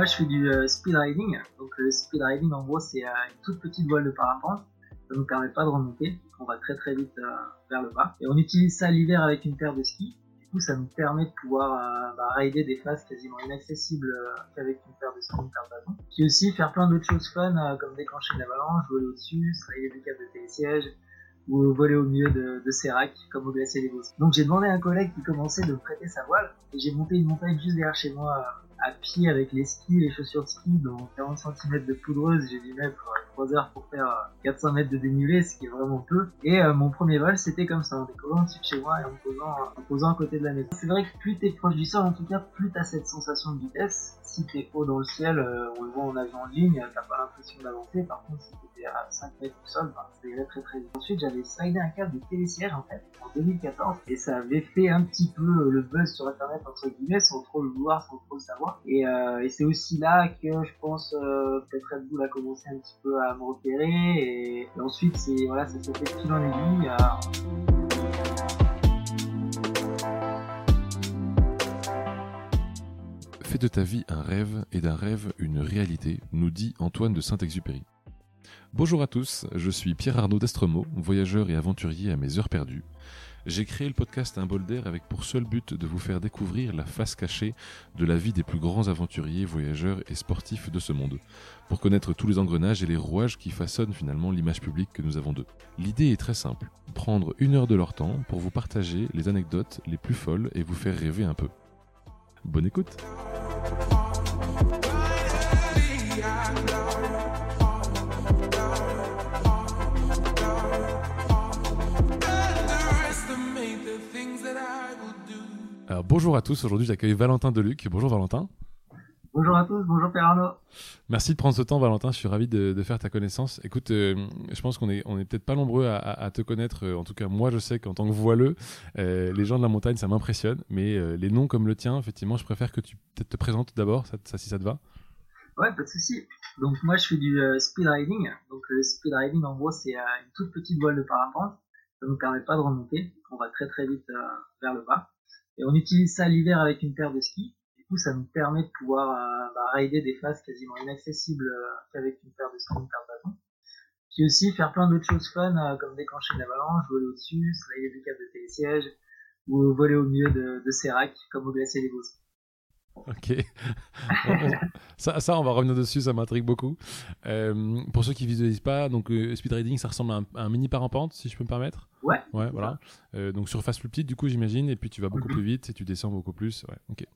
moi je fais du euh, speed riding. Donc le speed riding en gros c'est euh, une toute petite voile de parapente. Ça nous permet pas de remonter. On va très très vite euh, vers le bas. Et on utilise ça l'hiver avec une paire de skis. Du coup ça nous permet de pouvoir euh, bah, rider des phases quasiment inaccessibles euh, qu'avavec une paire de skis, une paire de bâtons. Puis aussi faire plein d'autres choses fun euh, comme déclencher une avalanche, voler au-dessus, se rider des câbles de télésiège ou voler au milieu de, de ces racks comme au glacier des Bosses. Donc j'ai demandé à un collègue qui commençait de me prêter sa voile et j'ai monté une montagne juste derrière chez moi euh, à pied avec les skis, les chaussures de ski dans 40 cm de poudreuse. J'ai dû mettre euh, 3 heures pour faire euh, 400 mètres de dénivelé, ce qui est vraiment peu. Et euh, mon premier vol c'était comme ça, en décollant dessus de chez moi et en posant, en posant à côté de la maison. C'est vrai que plus t'es proche du sol, en tout cas, plus t'as cette sensation de vitesse. Si t'es haut dans le ciel, euh, on le voit en avion en ligne, t'as pas l'impression d'avancer. Par contre, si t'étais à 5 mètres du sol, bah, ça irait très très vite. Ensuite, j'avais slidé un câble de télésiège en fait en 2014 et ça avait fait un petit peu euh, le buzz sur internet entre guillemets sans trop le vouloir, sans trop le savoir. Et, euh, et c'est aussi là que je pense euh, peut-être Red Bull a commencé un petit peu à me repérer et, ensuite c'est voilà ça s'est fait de en. De ta vie un rêve et d'un rêve une réalité, nous dit Antoine de Saint-Exupéry. Bonjour à tous, je suis Pierre Arnaud d'Estremaux, voyageur et aventurier à mes heures perdues. J'ai créé le podcast Un bol d'air avec pour seul but de vous faire découvrir la face cachée de la vie des plus grands aventuriers, voyageurs et sportifs de ce monde, pour connaître tous les engrenages et les rouages qui façonnent finalement l'image publique que nous avons d'eux. L'idée est très simple, prendre une heure de leur temps pour vous partager les anecdotes les plus folles et vous faire rêver un peu. Bonne écoute Alors bonjour à tous, aujourd'hui j'accueille Valentin Deluc. Bonjour Valentin. Bonjour à tous, bonjour Pierre Arnaud. Merci de prendre ce temps Valentin, je suis ravi de, de faire ta connaissance. Écoute, euh, je pense qu'on est, on est peut-être pas nombreux à, à- à te connaître, euh, en tout cas moi je sais qu'en tant que voileux, euh, les gens de la montagne ça m'impressionne, mais euh, les noms comme le tien, effectivement je préfère que tu te présentes d'abord, ça, ça, si ça te va. Ouais, pas de souci. Donc moi je fais du speed riding. Donc le speed riding en gros c'est une toute petite voile de parapente. Ça nous permet pas de remonter. On va très très vite vers le bas. Et on utilise ça l'hiver avec une paire de skis. Ça nous permet de pouvoir euh, bah, rider des phases quasiment inaccessibles euh, qu'avec une paire de skis, une paire de bâtons. Puis aussi faire plein d'autres choses fun euh, comme déclencher une avalanche, voler au-dessus, slider des câbles de télésiège ou voler au milieu de, de comme au glacier des Bosses. Ok. Ça, ça, on va revenir dessus, ça m'intrigue beaucoup. Euh, pour ceux qui visualisent pas, donc euh, speed riding, ça ressemble à un, à un mini parapente, si je peux me permettre? Ouais. Ouais, voilà. Euh, donc surface plus petite, du coup, j'imagine, et puis tu vas beaucoup Mhm. plus vite et tu descends beaucoup plus. Ouais, ok.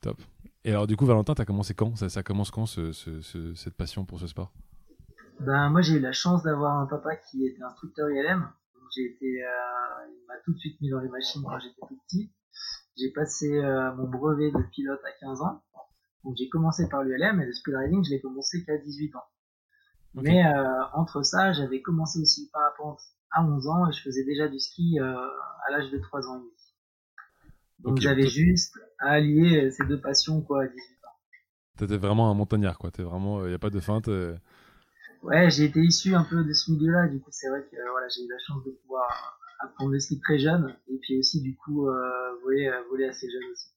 Top. Et alors, du coup, Valentin, t'as commencé quand? Ça, ça commence quand ce- ce- ce- cette passion pour ce sport? Ben moi j'ai eu la chance d'avoir un papa qui était instructeur ILM. Donc j'ai été, euh, il m'a tout de suite mis dans les machines quand j'étais tout petit. J'ai passé euh, mon brevet de pilote à 15 ans. Donc j'ai commencé par l'ULM et le speed riding je l'ai commencé qu'à 18 ans. Mais euh, entre ça j'avais commencé aussi le parapente à 11 ans et je faisais déjà du ski euh, à l'âge de 3 ans et demi. Donc Ok. j'avais juste à allier ces deux passions quoi à 18 ans. T'étais vraiment un montagnard, quoi. T'es vraiment, il y a pas de feinte. Ouais, j'ai été issu un peu de ce milieu-là, du coup c'est vrai que voilà, j'ai eu la chance de pouvoir apprendre le ski très jeune, et puis aussi du coup euh, voler, euh, voler assez jeune aussi.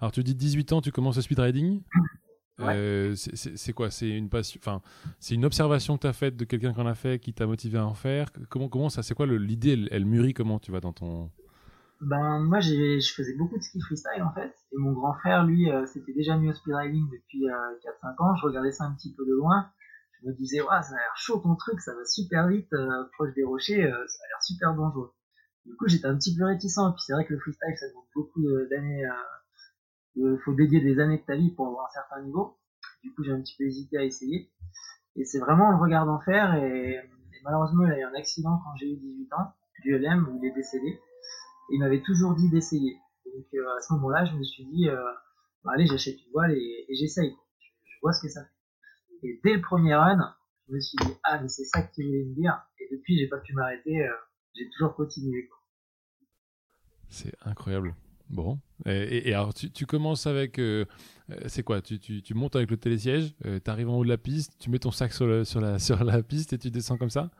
Alors, tu dis 18 ans, tu commences le speed riding. Ouais. Euh, c'est- quoi? C'est une passion, enfin, c'est une observation que tu as faite de quelqu'un qui en a fait, qui t'a motivé à en faire. Comment, comment ça C'est quoi l'idée? Elle, elle mûrit comment tu vas dans ton? Ben moi j'ai, je faisais beaucoup de ski freestyle en fait, et mon grand frère lui euh, s'était déjà mis au speed riding depuis euh, 4-5 ans, je regardais ça un petit peu de loin, me disais ouais ça a l'air chaud ton truc, ça va super vite, euh, proche des rochers, euh, ça a l'air super dangereux. Du coup j'étais un petit peu réticent, et puis c'est vrai que le freestyle ça demande beaucoup d'années, il faut dédier des années de ta vie pour avoir un certain niveau. Du coup, j'ai un petit peu hésité à essayer. Et c'est vraiment en le regardant faire. Et, et malheureusement, il a eu un accident quand j'ai eu 18 ans, du LM, où il est décédé. Et il m'avait toujours dit d'essayer. Donc euh, à ce moment-là, je me suis dit, euh, bah, allez, j'achète une voile et, j'essaye. Je, je vois ce que ça fait. Et dès le premier run, je me suis dit, ah, mais c'est ça que tu voulais me dire. Et depuis, j'ai pas pu m'arrêter. euh, j'ai toujours continué. C'est incroyable. Bon. Et, et- et alors, tu, tu commences avec. euh, euh, c'est quoi? Tu, tu, tu montes avec le télésiège, tu arrives en haut de la piste, tu mets ton sac sur, le- sur, la, sur la piste et tu descends comme ça?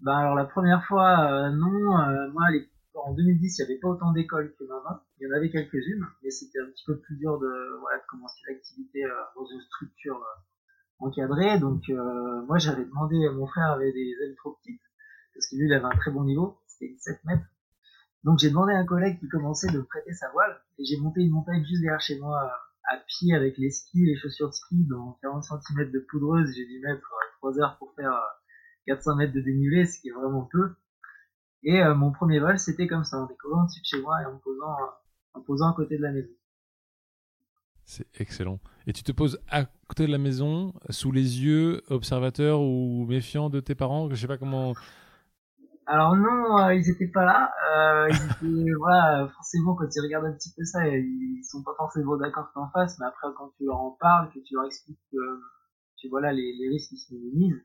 Ben alors la première fois, euh, non. euh, moi, les, en en 2010, il n'y avait pas autant d'écoles que maintenant. Il y en avait quelques-unes, mais c'était un petit peu plus dur de, voilà, de commencer l'activité euh, dans une structure euh, encadrée. Donc moi, j'avais demandé, mon frère avait des ailes trop petites, parce que lui, il avait un très bon niveau, c'était 7 mètres. Donc j'ai demandé à un collègue qui commençait de prêter sa voile, et j'ai monté une montagne juste derrière chez moi à pied avec les skis, les chaussures de ski, dans 40 cm de poudreuse. J'ai dû mettre 3 heures pour faire 400 mètres de dénivelé, ce qui est vraiment peu. Et euh, mon premier vol, c'était comme ça, en décollant au-dessus de chez moi et en posant, en posant à côté de la maison. C'est excellent. Et tu te poses à côté de la maison, sous les yeux observateurs ou méfiants de tes parents Je sais pas comment. Alors non, euh, ils étaient pas là. Euh, voilà, forcément quand ils regardent un petit peu ça, ils sont pas forcément d'accord que en face, mais après quand tu leur en parles, que tu leur expliques que, tu voilà les, risques qui se minimisent,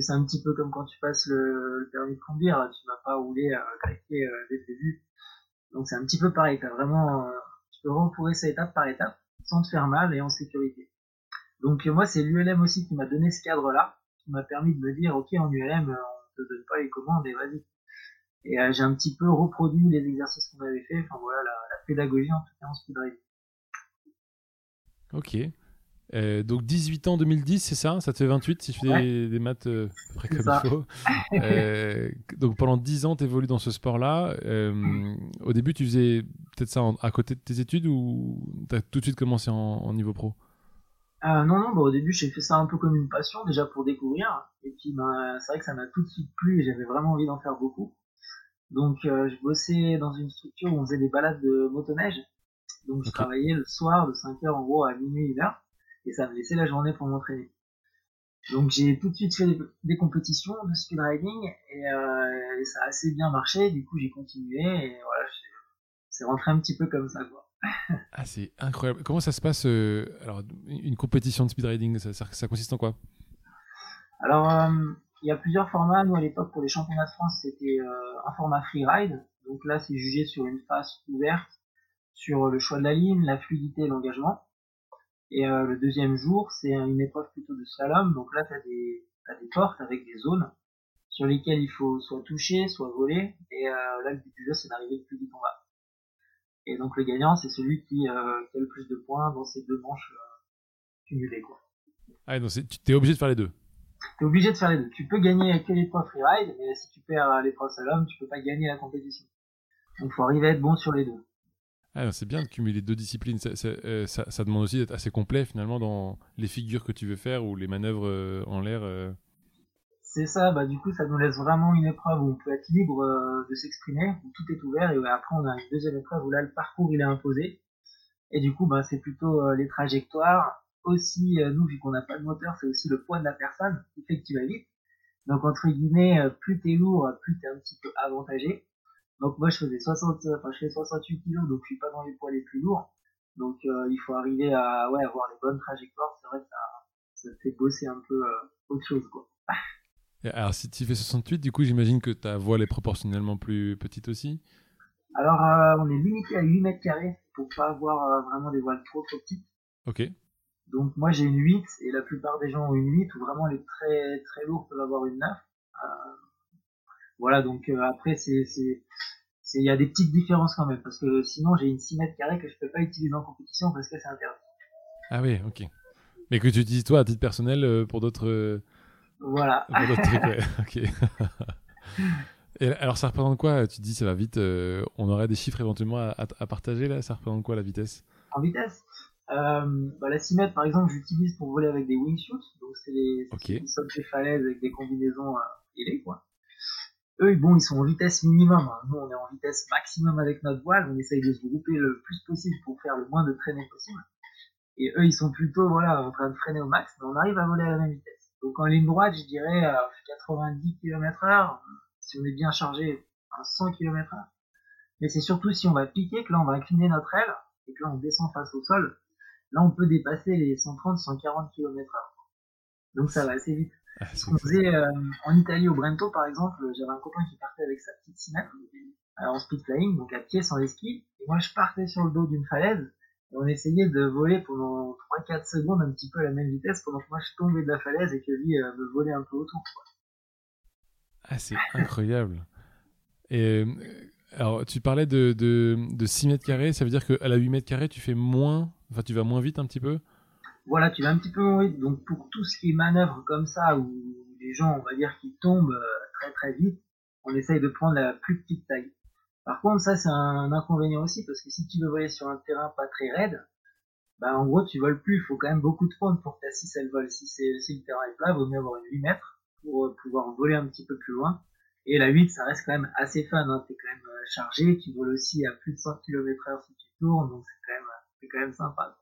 c'est un petit peu comme quand tu passes le, permis de conduire, tu vas pas rouler à craquer euh, dès le début. Donc c'est un petit peu pareil, t'as vraiment, euh, tu peux recourir ça étape par étape, sans te faire mal et en sécurité. Donc euh, moi c'est l'ULM aussi qui m'a donné ce cadre-là, qui m'a permis de me dire ok en ULM on te donne pas les commandes et vas-y. Et j'ai un petit peu reproduit les exercices qu'on avait fait, enfin voilà la, la pédagogie en tout cas en speed Ok. Euh, donc 18 ans 2010, c'est ça? Ça te fait 28 si je fais des, maths euh, près comme il faut. Euh, donc pendant 10 ans, tu évolues dans ce sport-là. au début, tu faisais peut-être ça à côté de tes études ou tu as tout de suite commencé en, niveau pro? Non, non, bah, au début, j'ai fait ça un peu comme une passion, déjà pour découvrir. Et puis, ben, c'est vrai que ça m'a tout de suite plu et j'avais vraiment envie d'en faire beaucoup. Donc, je bossais dans une structure où on faisait des balades de motoneige. Donc, je travaillais le soir de 5h en gros à minuit, 1h et ça me laissait la journée pour m'entraîner. Donc j'ai tout de suite fait des, compétitions de speed riding euh, et, ça a assez bien marché. Du coup j'ai continué et voilà, c'est rentré un petit peu comme ça quoi. ah c'est incroyable. Comment ça se passe euh, Alors une compétition de speed riding, ça, ça, consiste en quoi? Alors euh, il y a plusieurs formats. Nous à l'époque pour les championnats de France c'était un format freeride. Donc là c'est jugé sur une face ouverte, sur le choix de la ligne, la fluidité et l'engagement. Et euh, le deuxième jour, c'est une épreuve plutôt de slalom. Donc là, tu as des, des portes avec des zones sur lesquelles il faut soit toucher, soit voler. Et euh, là, le but du jeu, c'est d'arriver le plus vite en bas. Et donc le gagnant, c'est celui qui, euh, qui, a le plus de points dans ces deux manches cumulées. Quoi. Ah, donc tu es obligé de faire les deux Tu es obligé de faire les deux. Tu peux gagner que l'épreuve freeride, mais si tu perds l'épreuve slalom, tu peux pas gagner la compétition. Donc il faut arriver à être bon sur les deux. Ah, c'est bien de cumuler deux disciplines. Euh, ça, demande aussi d'être assez complet finalement dans les figures que tu veux faire ou les manœuvres euh, en l'air. Euh. C'est ça, bah du coup ça nous laisse vraiment une épreuve où on peut être libre de s'exprimer, où tout est ouvert et après on a une deuxième épreuve où là le parcours il est imposé. Et du coup bah, c'est plutôt les trajectoires. Aussi, nous vu qu'on n'a pas de moteur, c'est aussi le poids de la personne qui fait que tu vas vite. Donc entre guillemets, plus t'es lourd, plus t'es un petit peu avantagé. Donc moi je faisais 60, enfin je fais 68 kg, donc je suis pas dans les poids les plus lourds. Donc euh, il faut arriver à ouais avoir les bonnes trajectoires. C'est vrai que ça, ça fait bosser un peu euh, autre chose quoi. alors si tu fais 68, du coup j'imagine que ta voile est proportionnellement plus petite aussi? Alors euh, on est limité à 8 mètres carrés pour pas avoir vraiment des voiles trop trop petites. Ok. Donc moi j'ai une 8 et la plupart des gens ont une 8 ou vraiment les très très lourds peuvent avoir une 9. Voilà, donc euh, après, c'est, c'est, il y a des petites différences quand même, parce que sinon j'ai une 6 mètres carrés que je peux pas utiliser en compétition parce que c'est interdit. Ah oui, ok. Mais que tu utilises toi à titre personnel euh, pour d'autres. Euh, voilà. Pour d'autres trucs, ouais. ok. Et alors ça représente quoi? Tu dis ça va vite, on aurait des chiffres éventuellement à, à, partager là? Ça représente quoi la vitesse? En vitesse? Bah, La 6 mètres par exemple j'utilise pour voler avec des wingsuits, donc c'est les, okay. des falaises avec des combinaisons ailées quoi. Eux, bon, ils sont en vitesse minimum. Hein. Nous, on est en vitesse maximum avec notre voile. On essaye de se grouper le plus possible pour faire le moins de traînées possible. Et eux, ils sont plutôt, voilà, en train de freiner au max, mais on arrive à voler à la même vitesse. Donc, en ligne droite, je dirais, à 90 km heure, si on est bien chargé, à 100 km heure. Mais c'est surtout si on va piquer que là, on va incliner notre aile, et que là, on descend face au sol. Là, on peut dépasser les 130, 140 km heure. Donc, ça va assez vite. Ah, qu'on faisait euh, en Italie au Brento par exemple, j'avais un copain qui partait avec sa petite 6 mètres euh, en speed flying, donc à pied sans les skis, et moi je partais sur le dos d'une falaise et on essayait de voler pendant 3-4 secondes un petit peu à la même vitesse pendant que moi je tombais de la falaise et que lui euh, me volait un peu autour. Ah c'est incroyable. Et Alors, tu parlais de, de, de 6 mètres carrés, ça veut dire qu'à la 8 mètres carrés, tu fais moins, enfin, tu vas moins vite un petit peu? Voilà, tu vas un petit peu vite. Donc, pour tout ce qui est manœuvre comme ça, où les gens, on va dire, qui tombent euh, très très vite, on essaye de prendre la plus petite taille. Par contre, ça, c'est un inconvénient aussi, parce que si tu veux voler sur un terrain pas très raide, bah, en gros, tu voles plus. Il faut quand même beaucoup de pente pour que ta 6 elle vole. Si, si le terrain est plat, il vaut mieux avoir une 8 mètres pour euh, pouvoir voler un petit peu plus loin. Et la 8, ça reste quand même assez fun. Hein. T'es quand même euh, chargé. Tu voles aussi à plus de 100 km heure si tu tournes. Donc c'est quand même, c'est quand même sympa.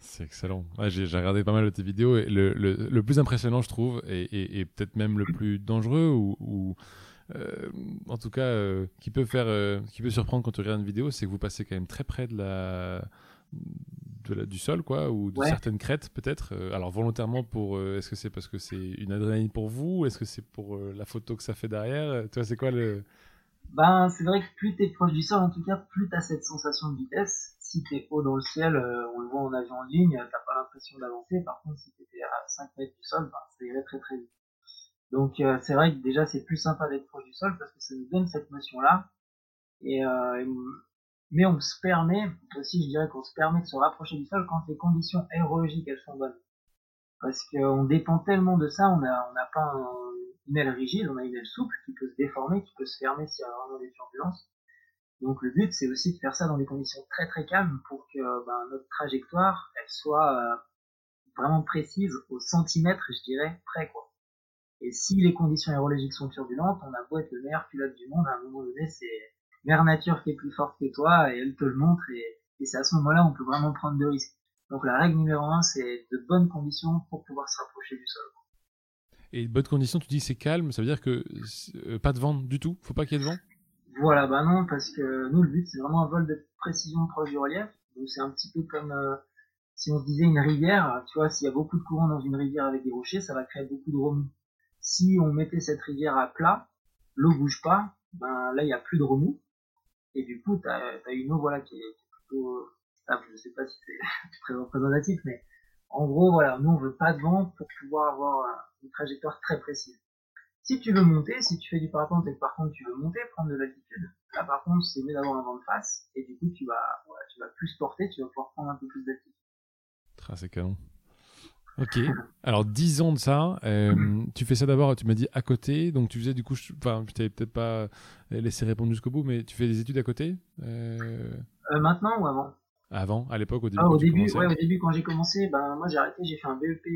C'est excellent. j'ai, regardé pas mal de tes vidéos et le, le, le plus impressionnant, je trouve, et, et, et, peut-être même le plus dangereux ou, ou euh, en tout cas, euh, qui peut faire, euh, qui peut surprendre quand tu regardes une vidéo, c'est que vous passez quand même très près de la, de la du sol, quoi, ou de certaines crêtes, peut-être. alors volontairement pour, est-ce que c'est parce que c'est une adrénaline pour vous, ou est-ce que c'est pour la photo que ça fait derrière? Tu vois, c'est quoi le Ben, c'est vrai que plus tu es proche du sol, en tout cas, plus tu as cette sensation de vitesse. Si tu es haut dans le ciel, on le voit en avion en ligne, t'as pas l'impression d'avancer. Par contre, si tu étais à 5 mètres du sol, ben, ça irait très très vite. Donc euh, c'est vrai que déjà c'est plus sympa d'être proche du sol parce que ça nous donne cette notion-là. Euh, mais on se permet, aussi je dirais qu'on se permet de se rapprocher du sol quand les conditions aérologiques elles sont bonnes. Parce qu'on dépend tellement de ça, on n'a on pas une aile rigide, on a une aile souple qui peut se déformer, qui peut se fermer s'il y a vraiment des turbulences. Donc le but c'est aussi de faire ça dans des conditions très très calmes pour que ben, notre trajectoire elle soit euh, vraiment précise au centimètre je dirais près quoi. Et si les conditions aérologiques sont turbulentes, on a beau être le meilleur pilote du monde, à un moment donné, c'est Mère Nature qui est plus forte que toi et elle te le montre et, c'est à ce moment-là on peut vraiment prendre de risques. Donc la règle numéro un, c'est de bonnes conditions pour pouvoir se rapprocher du sol. Et bonnes conditions, tu dis c'est calme, ça veut dire que euh, pas de vent du tout, faut pas qu'il y ait de vent? Voilà, bah non, parce que nous le but c'est vraiment un vol de précision proche du relief. Donc c'est un petit peu comme euh, si on se disait une rivière, tu vois, s'il y a beaucoup de courant dans une rivière avec des rochers, ça va créer beaucoup de remous si on mettait cette rivière à plat, l'eau bouge pas, ben là il y a plus de remous et du coup tu as, une eau voilà qui est, plutôt stable. Je sais pas si c'est très représentatif, mais en gros voilà, nous on veut pas de vent pour pouvoir avoir une trajectoire très précise. Si tu veux monter, si tu fais du parapente et que par contre tu veux monter, prendre de l'altitude, là par contre c'est mieux d'avoir un vent de face et du coup tu vas voilà, tu vas plus porter, tu vas pouvoir prendre un peu plus d'altitude. C'est canon. Ok. Alors, 10 ans de ça, euh, tu fais ça d'abord, tu m'as dit à côté, donc tu faisais du coup, enfin, je, t'avais peut-être pas laissé répondre jusqu'au bout, mais tu fais des études à côté euh... euh maintenant ou avant? Avant, à l'époque, au début. Ah, au début, ouais, au début, quand j'ai commencé, ben moi j'ai arrêté, j'ai fait un BEP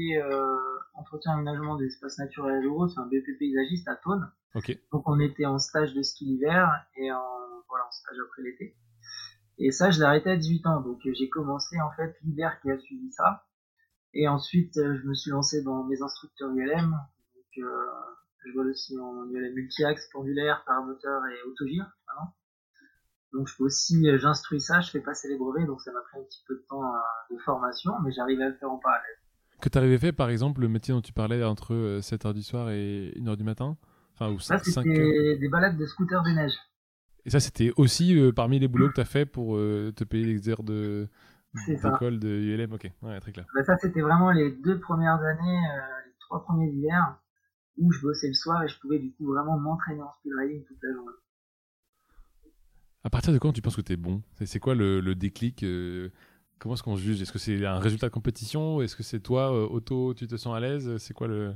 entretien et aménagement des espaces naturels et ruraux, c'est un BEP paysagiste à Thônes. Ok. Donc on était en stage de ski l'hiver et en voilà en stage après l'été. Et ça, je l'ai arrêté à 18 ans, donc j'ai commencé en fait l'hiver qui a suivi ça. Et ensuite, euh, je me suis lancé dans mes instructeurs ULM. Donc, euh, je vole aussi en ULM multi-axe, pendulaire, paramoteur et autogire. Donc, je peux aussi, euh, j'instruis ça, je fais passer les brevets, donc ça m'a pris un petit peu de temps de formation, mais j'arrive à le faire en parallèle. Que tu arrivais à faire, par exemple, le métier dont tu parlais entre 7h du soir et 1h du matin? Enfin, ou Ça, c'était des balades de scooter de neige. Et ça, c'était aussi parmi les boulots que tu as fait pour te payer les heures de, d'école de ULM, ok, ouais, très clair. Bah, ça, c'était vraiment les deux premières années, euh, les trois premiers hivers, où je bossais le soir et je pouvais du coup vraiment m'entraîner en speedriding toute la journée. À partir de quand tu penses que tu es bon C'est quoi le, le déclic euh, Comment est-ce qu'on juge? Est-ce que c'est un résultat de compétition Est-ce que c'est toi, euh, auto, tu te sens à l'aise? C'est quoi le.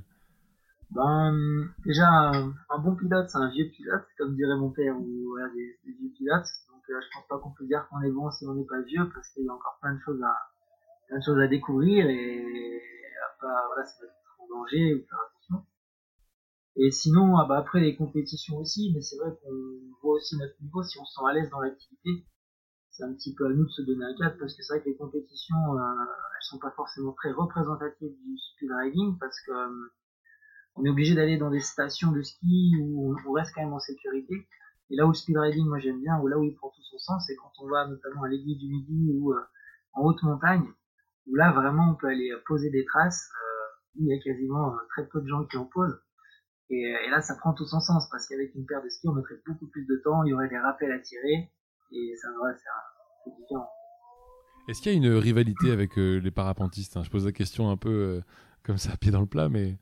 Ben, déjà, un, bon pilote, c'est un vieux pilote, comme dirait mon père, ou des, vieux pilotes je pense pas qu'on peut dire qu'on est bon si on n'est pas vieux parce qu'il y a encore plein de choses à plein de choses à découvrir et à pas voilà en danger ou faire attention. Et sinon ah bah après les compétitions aussi, mais c'est vrai qu'on voit aussi notre niveau si on se sent à l'aise dans l'activité. C'est un petit peu à nous de se donner un cadre parce que c'est vrai que les compétitions euh, elles sont pas forcément très représentatives du speed riding parce que euh, on est obligé d'aller dans des stations de ski où on reste quand même en sécurité. Et là où le speed riding, moi j'aime bien, ou là où il prend tout son sens, c'est quand on va notamment à l'aiguille du Midi ou euh, en haute montagne, où là vraiment on peut aller poser des traces, euh, il y a quasiment euh, très peu de gens qui en posent. Et, et, là ça prend tout son sens, parce qu'avec une paire de skis on mettrait beaucoup plus de temps, il y aurait des rappels à tirer, et ça ouais, c'est différent. Est-ce qu'il y a une rivalité avec les parapentistes hein? Je pose la question un peu comme ça, pied dans le plat, mais...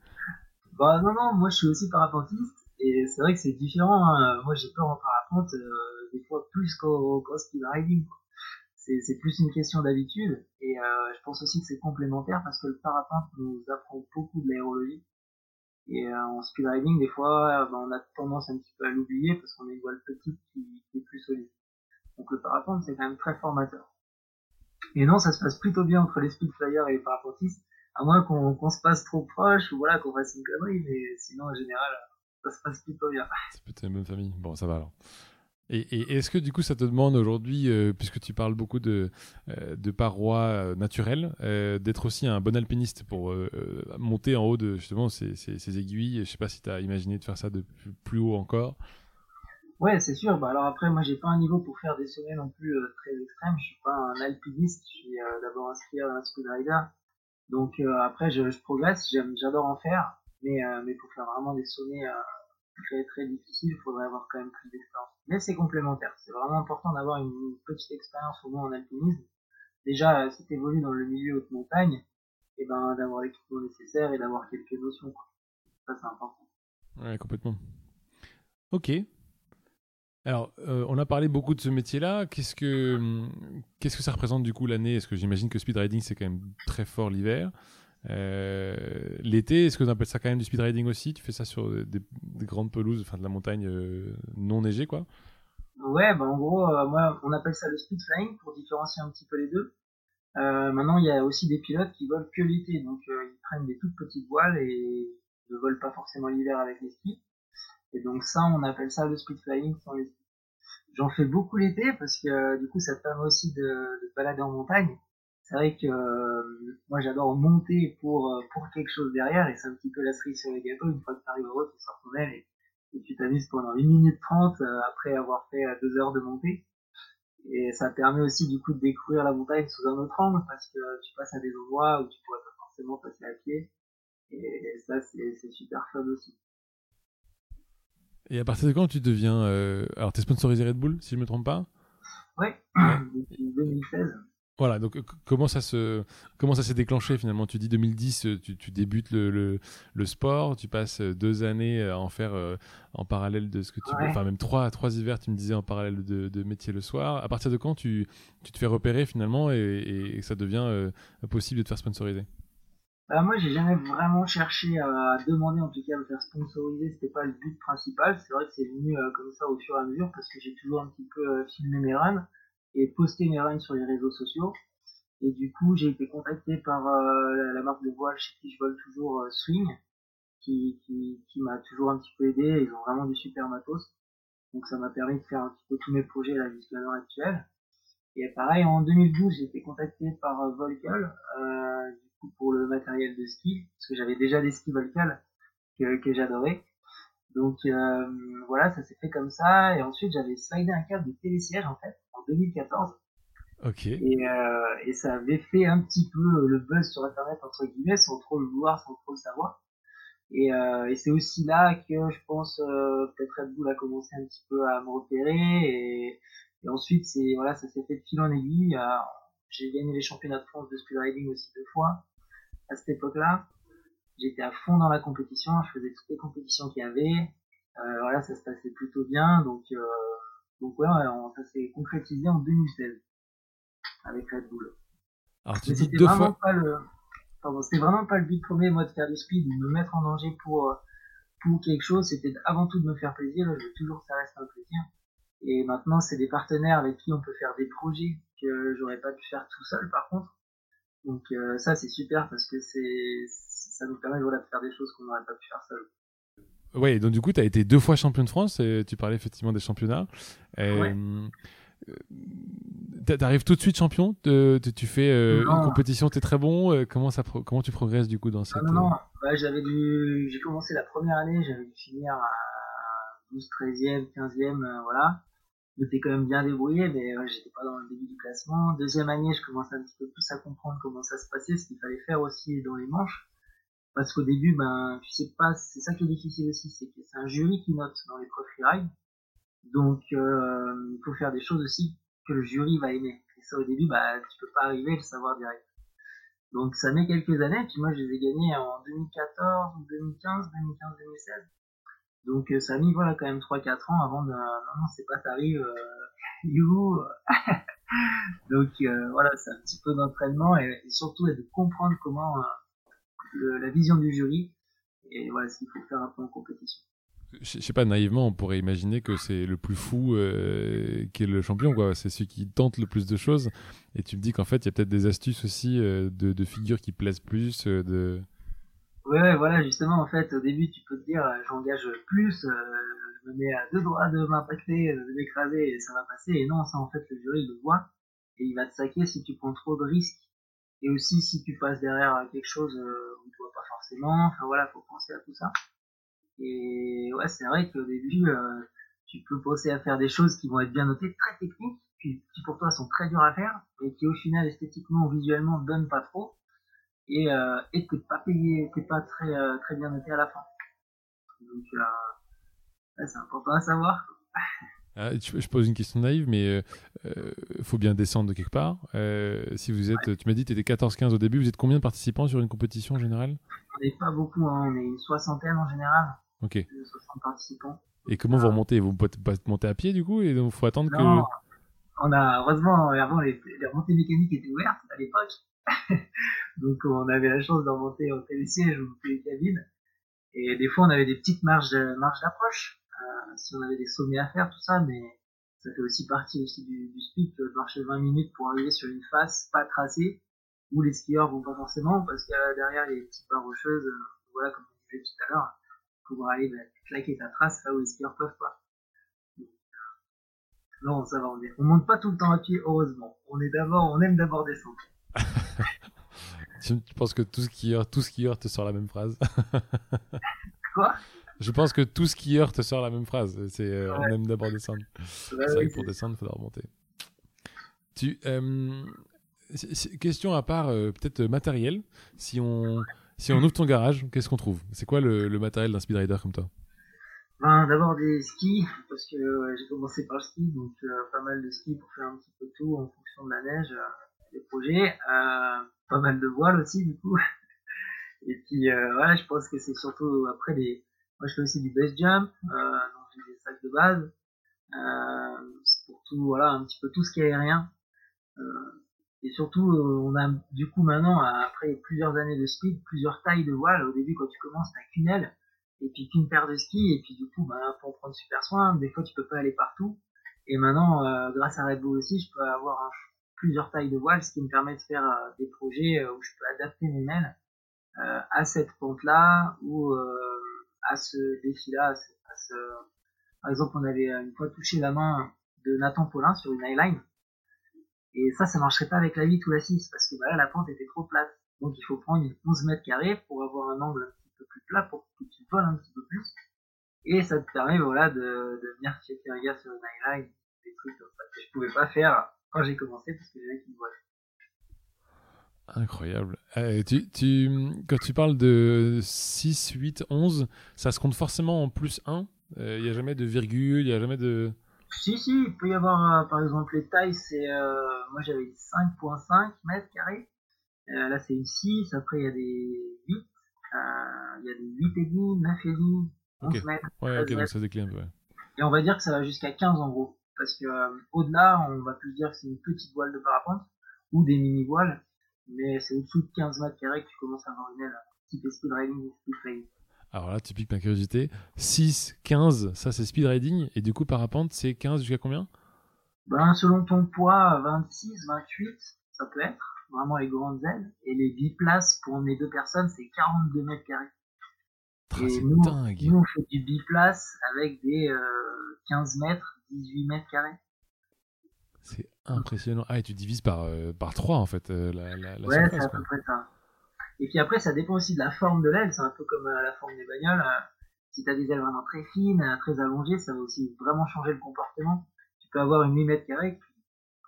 Bah non, non, moi je suis aussi parapentiste, et c'est vrai que c'est différent. Hein. Moi, j'ai peur en parapente. Euh, des fois plus qu'au speed riding. C'est plus une question d'habitude et euh, je pense aussi que c'est complémentaire parce que le parapente nous apprend beaucoup de l'aérologie et euh, en speed riding des fois ben, on a tendance un petit peu à l'oublier parce qu'on a une voile petite qui, qui est plus solide. Donc le parapente c'est quand même très formateur. Et non, ça se passe plutôt bien entre les speed flyers et les parapentistes à moins qu'on se passe trop proche ou voilà qu'on fasse une connerie, mais sinon en général ça se passe plutôt bien. C'est peut-être une bonne famille. Bon, ça va alors. Et, est-ce que du coup ça te demande aujourd'hui, euh, puisque tu parles beaucoup de, euh, de parois euh, naturelles, d'être aussi un bon alpiniste pour monter en haut de justement ces, ces, aiguilles? Je sais pas si tu as imaginé de faire ça de plus, haut encore. Ouais, c'est sûr. Bah, alors après, moi j'ai pas un niveau pour faire des sommets non plus très extrêmes. Je suis pas un alpiniste. Je suis d'abord un skieur, un speed rider. Donc euh, après, je, je progresse, j'adore en faire, mais, euh, mais pour faire vraiment des sommets euh, très très difficiles, il faudrait avoir quand même plus d'expérience. Mais c'est complémentaire, c'est vraiment important d'avoir une, petite expérience au moins en alpinisme. Déjà, si tu évolues dans le milieu haute montagne, et eh ben d'avoir l'équipement nécessaire et d'avoir quelques notions. Quoi. Ça c'est important. Ouais, complètement. Ok, alors, euh, on a parlé beaucoup de ce métier-là. Qu'est-ce que, qu'est-ce que ça représente du coup l'année? Est-ce que j'imagine que speed riding c'est quand même très fort l'hiver? Euh, L'été, est-ce que tu appelles ça quand même du speed riding aussi? Tu fais ça sur des, grandes pelouses, enfin de la montagne euh, non neigée, quoi? Ouais, bah en gros, moi, on appelle ça le speed flying pour différencier un petit peu les deux. maintenant, il y a aussi des pilotes qui volent que l'été, donc ils prennent des toutes petites voiles et ne volent pas forcément l'hiver avec les skis. Et donc ça, on appelle ça le speed flying sans les J'en fais beaucoup l'été parce que euh, du coup, ça te permet aussi de, de te balader en montagne. C'est vrai que euh, moi, j'adore monter pour euh, pour quelque chose derrière et c'est un petit peu la cerise sur les gâteaux. Une fois que tu arrives au haut, tu sors ton aile et, tu t'amuses pendant 1 minute 30 après avoir fait 2 heures de montée. Et ça permet aussi du coup de découvrir la montagne sous un autre angle parce que tu passes à des endroits où tu pourrais pas forcément passer à pied. Et ça, c'est super fun aussi. Et à partir de quand tu deviens. Euh... Alors, tu es sponsorisé Red Bull, si je ne me trompe pas? Oui, depuis 2016. Voilà, donc comment ça se comment ça s'est déclenché finalement? Tu dis 2010, euh, tu, tu débutes le, le, le, sport, tu passes euh, deux années à en faire euh, en parallèle de ce que tu enfin même trois trois hivers, tu me disais en parallèle de, de métier le soir. À partir de quand tu, tu te fais repérer finalement et, et, ça devient possible de te faire sponsoriser? Bah, moi, j'ai jamais vraiment cherché à demander, en tout cas, à me faire sponsoriser. C'était pas le but principal. C'est vrai que c'est venu euh, comme ça au fur et à mesure parce que j'ai toujours un petit peu euh, filmé mes runs et posté mes runs sur les réseaux sociaux. Et du coup, j'ai été contacté par euh, la, marque de voile chez qui je vole toujours, Swing, qui, qui, qui m'a toujours un petit peu aidé. Ils ont vraiment du super matos. Donc ça m'a permis de faire un petit peu tous mes projets là jusqu'à l'heure actuelle. Et pareil, en 2012, j'ai été contacté par Volcal, euh, pour le matériel de ski, parce que j'avais déjà des skis Volcal que, que j'adorais. Donc euh, voilà, ça s'est fait comme ça. Et ensuite, j'avais slidé un câble de télésiège en fait en 2014. Ok. Et, euh, et ça avait fait un petit peu le buzz sur Internet entre guillemets, sans trop le vouloir, sans trop le savoir. Et, euh, et c'est aussi là que je pense peut-être Red Bull a commencé un petit peu à me repérer. Et, et ensuite, c'est voilà, ça s'est fait de fil en aiguille. J'ai gagné les championnats de France de speed riding aussi deux fois à cette époque-là. J'étais à fond dans la compétition, je faisais toutes les compétitions qu'il y avait. Euh, voilà, ça se passait plutôt bien, donc euh, donc ouais, ça s'est concrétisé en 2016 avec Red Bull. Alors tu deux fois. Pas le... c'était vraiment pas le but premier moi de faire du speed de me mettre en danger pour pour quelque chose. C'était avant tout de me faire plaisir. Je veux toujours que ça reste un plaisir. Et maintenant, c'est des partenaires avec qui on peut faire des projets que j'aurais pas pu faire tout seul, par contre. Donc euh, ça c'est super parce que c'est ça nous permet voilà, de faire des choses qu'on n'aurait pas pu faire seul. Oui, donc du coup, tu as été deux fois champion de France, et tu parlais effectivement des championnats. Ouais. Euh, arrives tout de suite champion? Tu fais euh, une compétition, tu es très bon. comment, ça comment tu progresses du coup dans cette. Non, non, bah, j'avais dû... j'ai commencé la première année, j'avais dû finir à 12, 13e, 15e, voilà m'étais quand même bien débrouillé, mais j'étais pas dans le début du classement. Deuxième année, je commençais un petit peu plus à comprendre comment ça se passait, ce qu'il fallait faire aussi dans les manches. Parce qu'au début, ben, tu sais pas, c'est ça qui est difficile aussi, c'est que c'est un jury qui note dans les freeride. Donc, euh, il faut faire des choses aussi que le jury va aimer. Et ça, au début, bah, tu peux pas arriver à le savoir direct. Donc, ça met quelques années, puis moi, je les ai gagnés en 2014, 2015, 2015, 2016. Donc euh, ça a mis quand même 3-4 ans avant de non non c'est pas t'arrives euh, youhou Donc voilà, c'est un petit peu d'entraînement et, surtout de comprendre comment la vision du jury et voilà ce qu'il faut faire peu en compétition je sais pas, naïvement, on pourrait imaginer que c'est le plus fou euh, qui est le champion, quoi. C'est celui qui tente le plus de choses. Et tu me dis qu'en fait, il y a peut-être des astuces aussi euh, de, figures qui plaisent plus. Euh. Ouais, voilà, justement, en fait, au début, tu peux te dire, j'engage plus, je me mets à deux doigts de m'impacter, de m'écraser, et ça va passer. Et non, ça, en fait, le jury le voit, et il va te saquer si tu prends trop de risques. Et aussi, si tu passes derrière quelque chose où tu vois pas forcément. Enfin, voilà, faut penser à tout ça. Et ouais, c'est vrai qu'au début, euh, tu peux penser à faire des choses qui vont être bien notées, très techniques, puis qui pour toi sont très dures à faire, et qui au final esthétiquement ou visuellement ne donnent pas trop, et euh, et t'es pas payé, t'es pas très euh, très bien noté à la fin. Donc euh, c'est important à savoir. Ah, je pose une question naïve, mais il euh, faut bien descendre de quelque part. si vous êtes, tu m'as dit que tu étais 14-15 au début, vous êtes combien de participants sur une compétition générale? On n'est pas beaucoup, hein. on est une soixantaine en général. Ok. Et comment vous remontez? Vous pouvez pas monter à pied du coup? Et donc faut attendre non, que. On a heureusement avant les, remontées mécaniques étaient ouvertes à l'époque, donc on avait la chance de remonter au télésiège ou les cabines. Et des fois on avait des petites marges d'approche euh, si on avait des sommets à faire tout ça, mais ça fait aussi partie aussi du, du speed de marcher 20 minutes pour arriver sur une face pas tracée où les skieurs vont pas forcément parce que derrière il y a des petites barres rocheuses, euh, voilà comme on disait tout à l'heure pour aller bah, claquer ta trace là où les skieurs peuvent pas. Non, ça va, on, est... on monte pas tout le temps à pied, heureusement. On est d'abord, on aime d'abord descendre. tu penses que tout skieur, tout skieur te sort la même phrase? Quoi? Je pense que tout skieur te sort la même phrase. C'est euh, on aime d'abord descendre. c'est vrai que pour descendre, il faudra remonter. Tu, euh, question à part euh, peut-être matériel, si on si on ouvre ton garage, qu'est-ce qu'on trouve? C'est quoi le, matériel d'un speedrider comme toi? Ben, D'abord des skis, parce que j'ai commencé par le ski, donc euh, pas mal de skis pour faire un petit peu tout en fonction de la neige, euh, des projets. Euh, pas mal de voiles aussi, du coup. Et puis voilà, je pense que c'est surtout après des. Moi, je fais aussi du base jump, donc j'ai des sacs de base. c'est pour tout, voilà, un petit peu tout ce qui est aérien. Et surtout, euh, on a du coup maintenant, après plusieurs années de speed, plusieurs tailles de voile. Au début, quand tu commences, t'as qu'une aile, et puis qu'une paire de skis, et puis du coup, bah, faut en prendre super soin. Des fois, tu peux pas aller partout. Et maintenant, euh, grâce à Red Bull aussi, je peux avoir plusieurs tailles de voile, ce qui me permet de faire euh, des projets où je peux adapter mes ailes à cette pente-là ou à ce défi-là. Par exemple, on avait une fois touché la main de Nathan Paulin sur une highline et ça, ça marcherait pas avec la 8 ou la 6, parce que bah, là, la pente était trop plate. Donc il faut prendre une 11 mètres carrés pour avoir un angle un petit peu plus plat, pour que tu voles un petit peu plus. Et ça te permet voilà, de, de venir checker un gars sur une highline, des trucs comme ça que je pouvais pas faire quand j'ai commencé, parce que j'avais qu'une voile. Incroyable. Euh, tu, tu, quand tu parles de 6, 8, 11, ça se compte forcément en plus 1 Il euh, n'y a jamais de virgule, il n'y a jamais de... Si, si, il peut y avoir, euh, par exemple, les tailles, c'est, euh, moi j'avais 5.5 mètres carrés, euh, là c'est une 6, après il y a des 8, il y a des 8 et demi, 9 et demi, 11 mètres. Ouais, ok, donc ça décline ouais. Et on va dire que ça va jusqu'à 15 en gros, parce que au-delà, on va plus dire que c'est une petite voile de parapente, ou des mini-voiles, mais c'est au-dessous de 15 mètres carrés que tu commences à avoir une aile, type speed riding ou speed alors là, tu piques ma curiosité. 6, 15, ça c'est speed riding. Et du coup, parapente, c'est 15 jusqu'à combien? Ben, selon ton poids, 26, 28, ça peut être. Vraiment les grandes ailes. Et les biplaces pour mes deux personnes, c'est 42 mètres carrés. Ah, et nous, nous, on fait du biplace avec des 15 euh, mètres, 18 mètres carrés. C'est impressionnant. Ah, et tu divises par, euh, par 3 en fait. Euh, la, la, la ouais, c'est à peu près ça. Et puis après, ça dépend aussi de la forme de l'aile. C'est un peu comme euh, la forme des bagnoles. Si tu as des ailes vraiment très fines, très allongées, ça va aussi vraiment changer le comportement. Tu peux avoir une 8 mètres carrés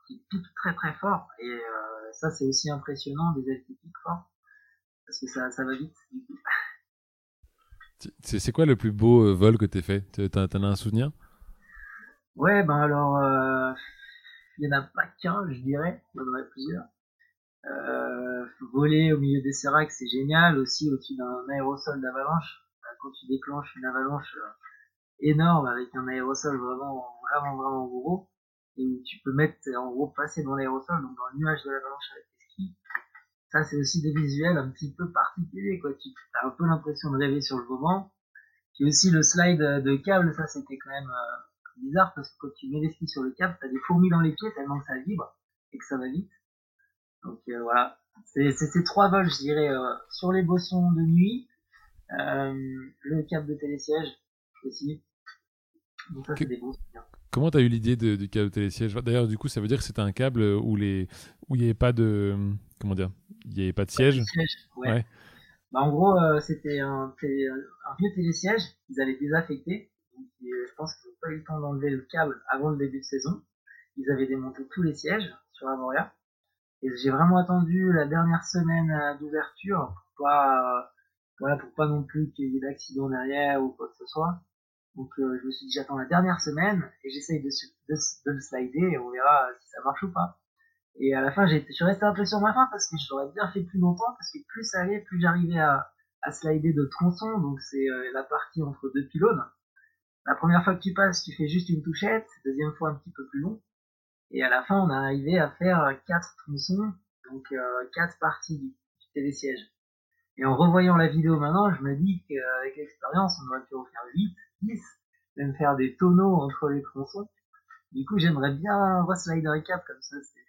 qui, pique très très fort. Et ça, c'est aussi impressionnant, des ailes qui piquent fort. Parce que ça, ça va vite, du coup. C'est quoi le plus beau vol que t'aies fait? T'en as un souvenir? Ouais, ben alors, il n'y en a pas qu'un, je dirais. Il y en aurait plusieurs. Euh, voler au milieu des séracs, c'est génial. Aussi au-dessus d'un aérosol d'avalanche. Euh, quand tu déclenches une avalanche euh, énorme avec un aérosol vraiment, vraiment, vraiment gros. et tu peux mettre, en gros, passer dans l'aérosol, donc dans le nuage de l'avalanche avec tes skis. Ça, c'est aussi des visuels un petit peu particuliers, quoi. Tu as un peu l'impression de rêver sur le moment. Puis aussi le slide de câble, ça, c'était quand même euh, bizarre parce que quand tu mets les skis sur le câble, t'as des fourmis dans les pieds tellement que ça vibre et que ça va vite. Donc euh, voilà, c'est ces trois vols, je dirais, euh, sur les bossons de nuit, le câble de télésiège aussi. Donc ça, c'est des bons Comment tu as eu l'idée du câble télésiège? D'ailleurs, du coup, ça veut dire que c'était un câble où les où il n'y avait pas de comment dire, il n'y avait pas de siège? ouais. Bah, en gros, euh, c'était un, un, vieux télésiège qu'ils avaient désaffecté. Euh, je pense qu'ils n'ont pas eu le temps d'enlever le câble avant le début de saison. Ils avaient démonté tous les sièges sur Avoria. Et j'ai vraiment attendu la dernière semaine euh, d'ouverture pour pas, voilà, pour pas non plus qu'il y ait d'accident derrière ou quoi que ce soit. Donc je me suis dit j'attends la dernière semaine et j'essaye de, le slider et on verra si ça marche ou pas. Et à la fin, je suis resté un peu sur ma fin parce que je l'aurais bien fait plus longtemps parce que plus ça allait, plus j'arrivais à, slider de tronçon. Donc c'est euh, la partie entre deux pylônes. La première fois que tu passes, tu fais juste une touchette. Deuxième fois, un petit peu plus long. Et à la fin, on a arrivé à faire quatre tronçons, donc euh, quatre parties du, télésiège. Et en revoyant la vidéo maintenant, je me dis qu'avec l'expérience, on aurait pu en faire 8, 10, même faire des tonneaux entre les tronçons. Du coup, j'aimerais bien reslider un cap comme ça, c'est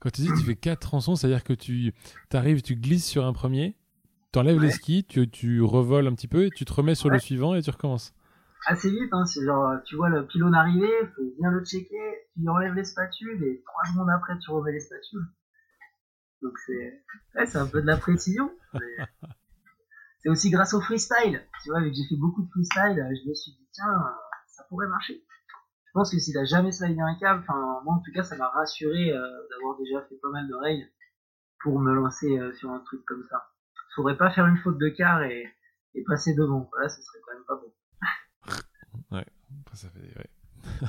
quand tu dis que tu fais quatre tronçons, c'est-à-dire que tu arrives, tu glisses sur un premier, tu enlèves les skis, tu, tu revoles un petit peu et tu te remets sur le suivant et tu recommences. Assez vite, hein, c'est genre, tu vois le pylône arriver, faut bien le checker, tu enlèves les spatules et trois secondes après tu remets les spatules. Donc c'est c'est un peu de la précision. c'est aussi grâce au freestyle. Tu vois, vu que j'ai fait beaucoup de freestyle, je me suis dit, tiens, ça pourrait marcher. Je pense que s'il a jamais slidé un câble, enfin moi en tout cas ça m'a rassuré euh, d'avoir déjà fait pas mal de rails pour me lancer euh, sur un truc comme ça. Faudrait pas faire une faute de quart et, et passer devant. Là, ce serait quand même pas bon. ouais, ça fait. Ouais.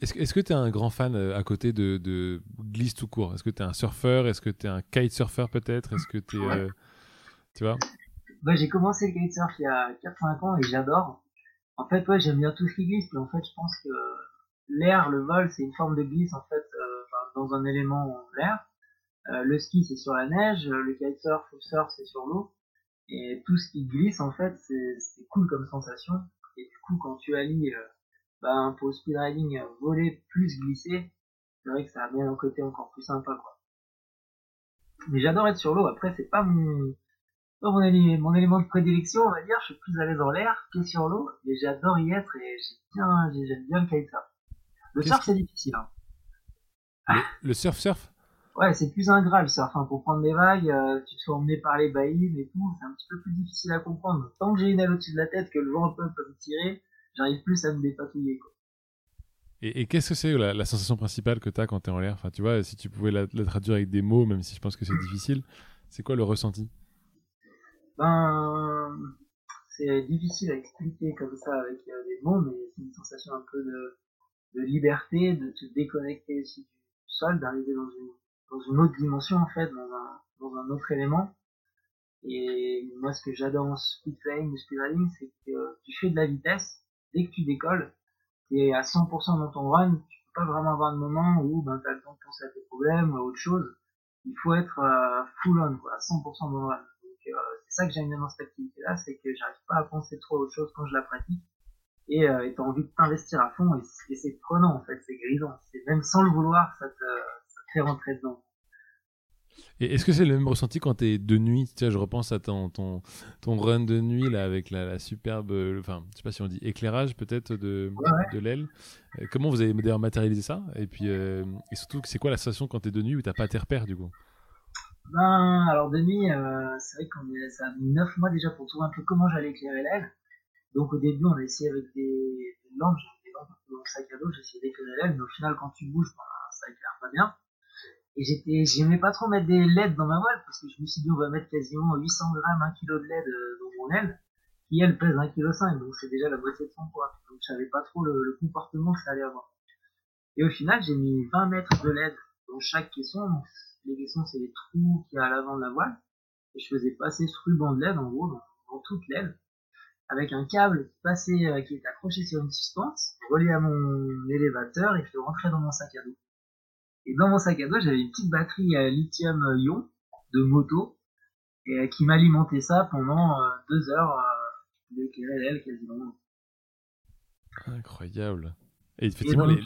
Est-ce que tu es un grand fan euh, à côté de, de glisse tout court? Est-ce que tu es un surfeur? Est-ce que tu es un kitesurfer peut-être? Est-ce que tu es. tu vois? Bah, J'ai commencé le kitesurf il y a 4-5 ans et j'adore. En fait, ouais, j'aime bien tout ce qui glisse, mais en fait, je pense que l'air, le vol, c'est une forme de glisse, en fait, euh, dans un élément l'air. Euh, le ski, c'est sur la neige, le kitesurf le surf, c'est sur l'eau. Et tout ce qui glisse, en fait, c'est cool comme sensation. Et du coup, quand tu allies euh, bah, pour speedriding voler plus glisser, c'est vrai que ça amène un côté encore plus sympa, quoi. Mais j'adore être sur l'eau. Après, c'est pas mon, mon, élément, de prédilection, on va dire, je suis plus à l'aise dans l'air que sur l'eau, mais j'adore y être et bien, j'aime bien le kitesurf. Le surf, c'est difficile. Hein. Le, surf-surf Ouais, c'est plus ingrat le surf. Hein. Pour prendre des vagues, euh, tu te fais emmener par les baïnes et tout, c'est un petit peu plus difficile à comprendre. Tant que j'ai une aile au-dessus de la tête, que le vent peut, peut me tirer, j'arrive plus à me dépatouiller. Quoi. Et, qu'est-ce que c'est la, sensation principale que tu as quand tu es en l'air? Enfin, tu vois, si tu pouvais la, la, traduire avec des mots, même si je pense que c'est difficile, c'est quoi le ressenti? Ben, c'est difficile à expliquer comme ça avec euh, des mots, mais c'est une sensation un peu de, de liberté, de te déconnecter aussi du sol, d'arriver dans une, dans une autre dimension en fait, dans un, dans un autre élément. Et moi, ce que j'adore en speedflying ou speedrunning, c'est que tu fais de la vitesse, dès que tu décolles, et à 100% dans ton run, tu peux pas vraiment avoir de moment où ben, tu as le temps de penser à tes problèmes ou à autre chose. Il faut être euh, full on, quoi, à 100% dans le run. Euh, c'est ça que j'aime bien dans cette activité-là, c'est que j'arrive pas à penser trop aux choses quand je la pratique. Et euh, t'as envie de t'investir à fond, et, c'est prenant en fait, c'est grisant. C'est même sans le vouloir, ça te, dedans. Et est-ce que c'est le même ressenti quand tu es de nuit? Tu sais, je repense à ton, ton, ton run de nuit là, avec la, superbe, enfin, je sais pas si on dit éclairage peut-être de, de l'aile. Euh, comment vous avez d'ailleurs matérialisé ça? Et puis, euh, et surtout, c'est quoi la sensation quand tu es de nuit où t'as pas tes repères du coup? Ben, alors de nuit, euh, c'est vrai qu'on ça a mis 9 mois déjà pour trouver un peu comment j'allais éclairer l'aile. Donc au début, on a essayé avec des, des lampes, j'avais des lampes dans le sac à dos, j'essayais d'éclairer l'aile, mais au final, quand tu bouges, ben, ça éclaire pas bien. Et j'étais, j'aimais pas trop mettre des LED dans ma voile, parce que je me suis dit, on va mettre quasiment 800 grammes, 1 kg de LED euh, dans mon aile, qui elle pèse 1,5 kg, donc c'est déjà la moitié de son poids. Donc je savais pas trop le, comportement que ça allait avoir. Et au final, j'ai mis 20 mètres de LED dans chaque caisson, les caissons, c'est les trous qu'il y a à l'avant de la voile. Et je faisais passer ce ruban de LED, en gros, dans, toute l'aile. avec un câble qui passait, euh, qui était accroché sur une suspente, relié à mon élévateur et je le rentrais dans mon sac à dos. Et dans mon sac à dos, j'avais une petite batterie à lithium-ion de moto et qui m'alimentait ça pendant deux heures d'éclairer l'aile quasiment. Incroyable. Et effectivement, donc,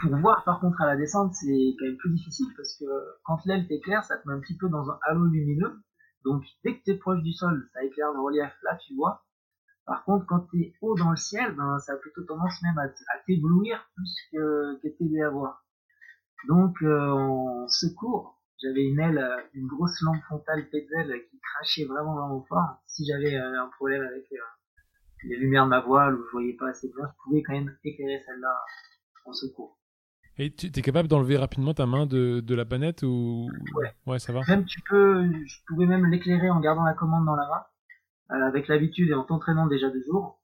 pour voir par contre à la descente, c'est quand même plus difficile parce que quand l'aile t'éclaire, ça te met un petit peu dans un halo lumineux. Donc dès que tu es proche du sol, ça éclaire le relief là, tu vois. Par contre, quand tu es haut dans le ciel, ben, ça a plutôt tendance même à, t'éblouir plus que, que t'aider à voir. Donc euh, en secours, j'avais une aile, euh, une grosse lampe frontale Petzl qui crachait vraiment vraiment fort. Si j'avais euh, un problème avec les lumières de ma voile ou je voyais pas assez bien, je pouvais quand même éclairer celle-là en secours. Et tu es capable d'enlever rapidement ta main de, de la planète ou? Ouais. ouais, ça va. Même tu peux, je pouvais même l'éclairer en gardant la commande dans la main, euh, avec l'habitude et en t'entraînant déjà de jour.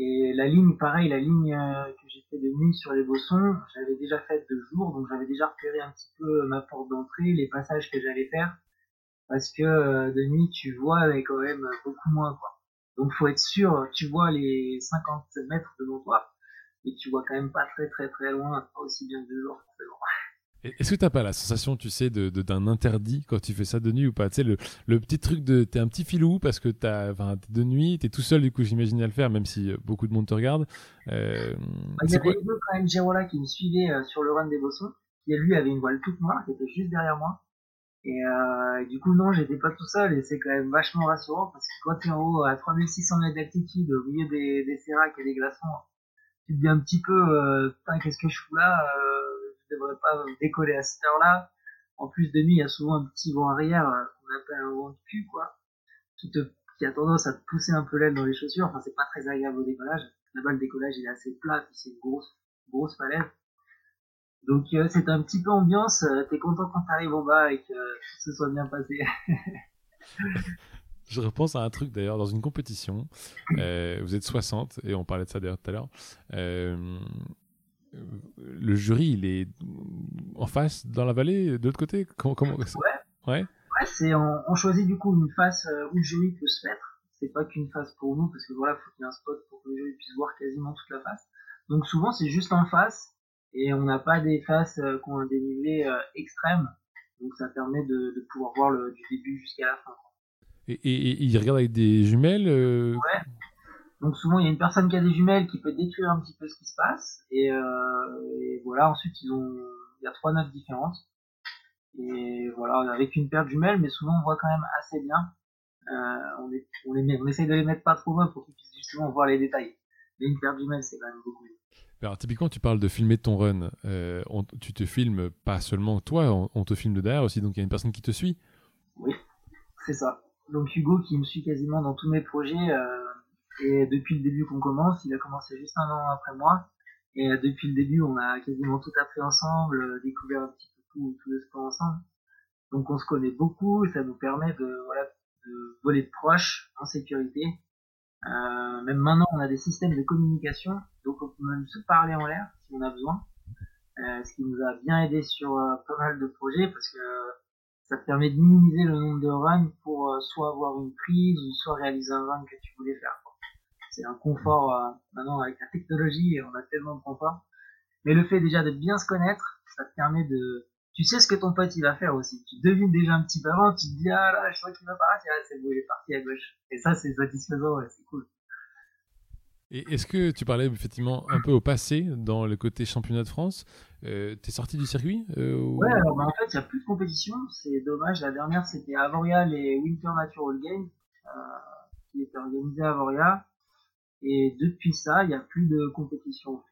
Et la ligne, pareil, la ligne euh, que j'ai fait de nuit sur les bossons, j'avais déjà faite de jour, donc j'avais déjà repéré un petit peu ma porte d'entrée, les passages que j'allais faire, parce que euh, de nuit tu vois avec quand même beaucoup moins quoi. Donc faut être sûr, tu vois les 50 mètres devant toi, et tu vois quand même pas très très très loin, pas aussi bien que de jour Est-ce que t'as pas la sensation, tu sais, de, d'un interdit quand tu fais ça de nuit ou pas? Tu sais, le, le, petit truc de. T'es un petit filou parce que t'as, t'es de nuit, t'es tout seul, du coup, j'imagine à le faire, même si euh, beaucoup de monde te regarde. Euh, il y avait deux quand même, Girola, qui me suivait euh, sur le run des bossons, qui lui avait une voile toute noire, qui était juste derrière moi. Et euh, du coup, non, j'étais pas tout seul, et c'est quand même vachement rassurant, parce que quand t'es en haut à 3600 mètres d'altitude, au milieu des, des séracs et des glaçons, tu te dis un petit peu, euh, qu'est-ce que je fous là euh, Je devrais pas décoller à cette heure-là. En plus de nuit, il y a souvent un petit vent arrière euh, qu'on appelle un vent de cul, quoi, qui a tendance à te pousser un peu l'aile dans les chaussures. Enfin, c'est pas très agréable au décollage. Là-bas, le décollage est assez plat, puis c'est une grosse grosse falaise. Donc euh, c'est un petit peu ambiance. Euh, t'es content quand t'arrives en bas et que tout se soit bien passé. Je repense à un truc d'ailleurs dans une compétition. Euh, vous êtes 60 et on parlait de ça d'ailleurs tout à l'heure. Euh, le jury, il est en face dans la vallée, de l'autre côté? Comment, comment... Ouais. Ouais. ouais c'est on, choisit du coup une face euh, où le jury peut se mettre. C'est pas qu'une face pour nous parce que voilà, faut qu'il y ait un spot pour que le jury puisse voir quasiment toute la face. Donc souvent c'est juste en face et on n'a pas des faces qui ont un dénivelé extrême. Donc ça permet de, de pouvoir voir le, du début jusqu'à la fin. Et, et, il regarde avec des jumelles euh... Ouais. Donc souvent il y a une personne qui a des jumelles qui peut décrire un petit peu ce qui se passe. Et, euh, et voilà, ensuite ils ont, il y a trois notes différentes. Et voilà, avec une paire de jumelles, mais souvent on voit quand même assez bien. Euh, on, est, on, les met, on essaye de les mettre pas trop loin pour qu'ils puissent justement voir les détails. Mais une paire de jumelles, c'est quand même beaucoup mieux. Alors typiquement, tu parles de filmer ton run. Euh, on, tu te filmes pas seulement toi, on, on te filme de derrière aussi, donc il y a une personne qui te suit. Oui, c'est ça donc Hugo qui me suit quasiment dans tous mes projets euh, et depuis le début qu'on commence, il a commencé juste un an après moi et euh, depuis le début on a quasiment tout appris ensemble, euh, découvert un petit peu tout, tout le sport ensemble. Donc on se connaît beaucoup et ça nous permet de voilà de voler de proche en sécurité. Euh, même maintenant on a des systèmes de communication donc on peut même se parler en l'air si on a besoin. Euh, ce qui nous a bien aidé sur pas mal de projets parce que ça te permet de minimiser le nombre de runs pour euh, soit avoir une prise ou soit réaliser un run que tu voulais faire. C'est un confort euh, maintenant avec la technologie, on a tellement de confort. Mais le fait déjà de bien se connaître, ça te permet de tu sais ce que ton pote il va faire aussi. Tu devines déjà un petit peu avant, tu te dis ah là je crois qu'il va partir, ah, c'est bon il est parti à gauche. Et ça c'est satisfaisant, c'est cool. Et est-ce que tu parlais effectivement un peu au passé dans le côté championnat de France euh, T'es sorti du circuit euh, Ouais, alors bah, en fait, il n'y a plus de compétition. C'est dommage. La dernière, c'était Avoria, les Winter Natural Games, euh, qui étaient organisés à Avoria. Et depuis ça, il n'y a plus de compétition.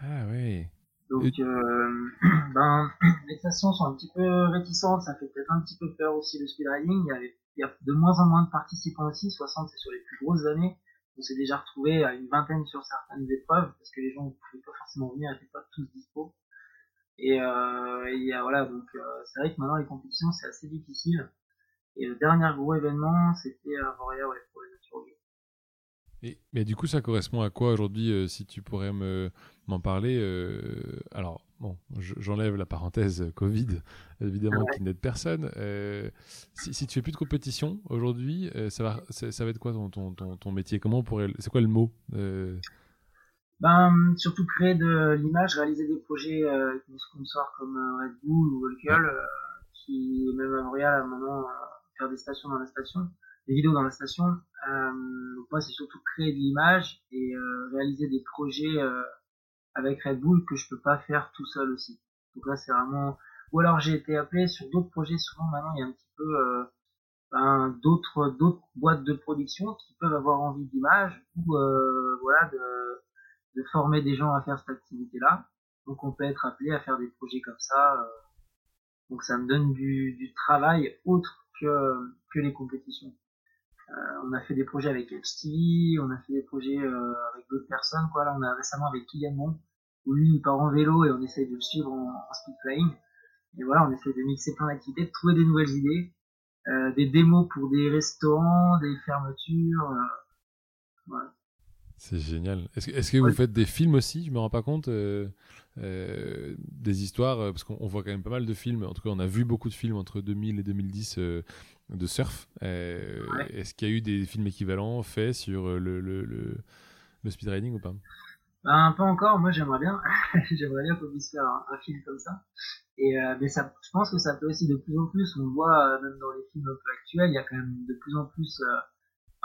Ah ouais. Donc, euh, ben, les stations sont un petit peu réticentes. Ça fait peut-être un petit peu peur aussi le speedriding. Il y, avait, il y a de moins en moins de participants aussi. 60, c'est sur les plus grosses années on s'est déjà retrouvé à une vingtaine sur certaines épreuves parce que les gens ne pouvaient pas forcément venir, n'étaient pas tous dispo. Et, euh, et voilà, donc euh, c'est vrai que maintenant les compétitions c'est assez difficile. Et le dernier gros événement c'était à Voria ouais, pour les Nature Et, mais du coup, ça correspond à quoi aujourd'hui, euh, si tu pourrais me, m'en parler euh, Alors, bon, j'enlève la parenthèse Covid, évidemment, qui n'aide personne. Euh, si, si, tu fais plus de compétition aujourd'hui, ça, va, ça va être quoi ton, ton, ton, métier? Comment pourrait, C'est quoi le mot ben, surtout créer de l'image, réaliser des projets avec des sponsors comme Red Bull ou Volkel, qui, même à Montréal, à un moment, faire des stations dans la station des vidéos dans la station. Euh, moi, c'est surtout créer de l'image et euh, réaliser des projets euh, avec Red Bull que je peux pas faire tout seul aussi. Donc là, c'est vraiment. Ou alors j'ai été appelé sur d'autres projets. Souvent maintenant, il y a un petit peu euh, ben, d'autres d'autres boîtes de production qui peuvent avoir envie d'image ou euh, voilà de, de former des gens à faire cette activité-là. Donc on peut être appelé à faire des projets comme ça. donc ça me donne du, du travail autre que, que les compétitions. Euh, on a fait des projets avec HTV, on a fait des projets euh, avec d'autres personnes. Quoi. Là, on a récemment avec Kylian Mon, où lui, il part en vélo et on essaye de le suivre en, speed flying. Et voilà, on essaie de mixer plein d'activités, de trouver des nouvelles idées, euh, des démos pour des restaurants, des fermetures. voilà. C'est génial. Est-ce que, que vous faites des films aussi? Je me rends pas compte. Euh, euh, des histoires, parce qu'on voit quand même pas mal de films. En tout cas, on a vu beaucoup de films entre 2000 et 2010 euh, de surf. Est-ce qu'il y a eu des films équivalents faits sur le, le, le, le speedriding ou pas? Ben, Pas encore. Moi, j'aimerais bien. j'aimerais bien qu'on puisse faire un, film comme ça. Et, mais ça, je pense que ça peut aussi de plus en plus. On voit, même dans les films un peu actuels, il y a quand même de plus en plus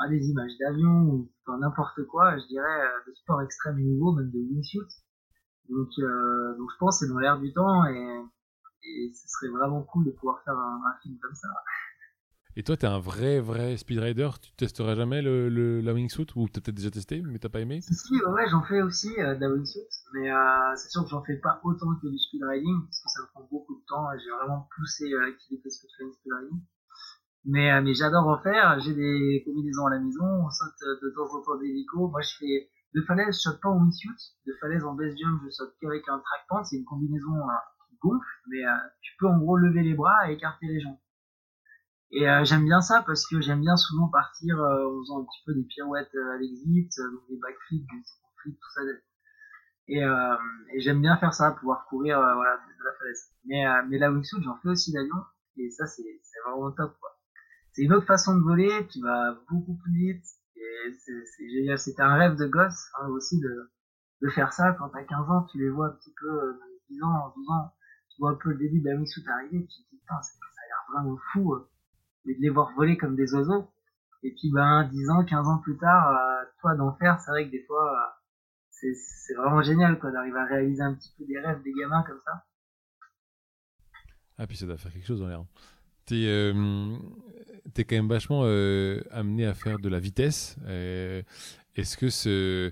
des images d'avions ou n'importe quoi, je dirais, euh, de sport extrême nouveau, même de wingsuit. Donc, euh, donc je pense que c'est dans l'air du temps et, et ce serait vraiment cool de pouvoir faire un, film comme ça. Et toi, t'es un vrai, vrai speedrider Tu testeras jamais le, le la wingsuit ou t'as peut-être déjà testé, mais t'as pas aimé? Si, si, ouais, j'en fais aussi euh, de la wingsuit, mais euh, c'est sûr que j'en fais pas autant que du speedriding parce que ça me prend beaucoup de temps et j'ai vraiment poussé euh, l'activité speedriding. Mais, euh, mais j'adore en faire. J'ai des combinaisons à la maison. On saute euh, de temps en temps des hélicos. Moi, je fais de falaise, je saute pas en wingsuit. De falaise en base jump, je saute qu'avec un track pant. C'est une combinaison euh, qui gonfle, mais tu peux en gros lever les bras et écarter les jambes. Et j'aime bien ça parce que j'aime bien souvent partir en faisant un petit peu des pirouettes à l'exit, donc des backflips, des flips, tout ça. Et, et j'aime bien faire ça, pouvoir courir voilà, de la falaise. Mais, mais la wingsuit, j'en fais aussi d'avion. Et ça, c'est vraiment top. Quoi c'est une autre façon de voler, tu vas beaucoup plus vite, et c'est génial. C'était un rêve de gosse hein, aussi de, de faire ça. Quand t'as 15 ans, tu les vois un petit peu, euh, 10 ans, 12 ans, tu vois un peu le début de la wingsuit arriver, tu te dis, putain, ça a l'air vraiment fou, euh, de les voir voler comme des oiseaux. Et puis, ben, 10 ans, 15 ans plus tard, euh, toi d'en faire, c'est vrai que des fois, euh, c'est vraiment génial, quoi, d'arriver à réaliser un petit peu des rêves des gamins comme ça. Ah, puis ça doit faire quelque chose dans l'air. T'es euh, es quand même vachement euh, amené à faire de la vitesse. Euh, est-ce que ce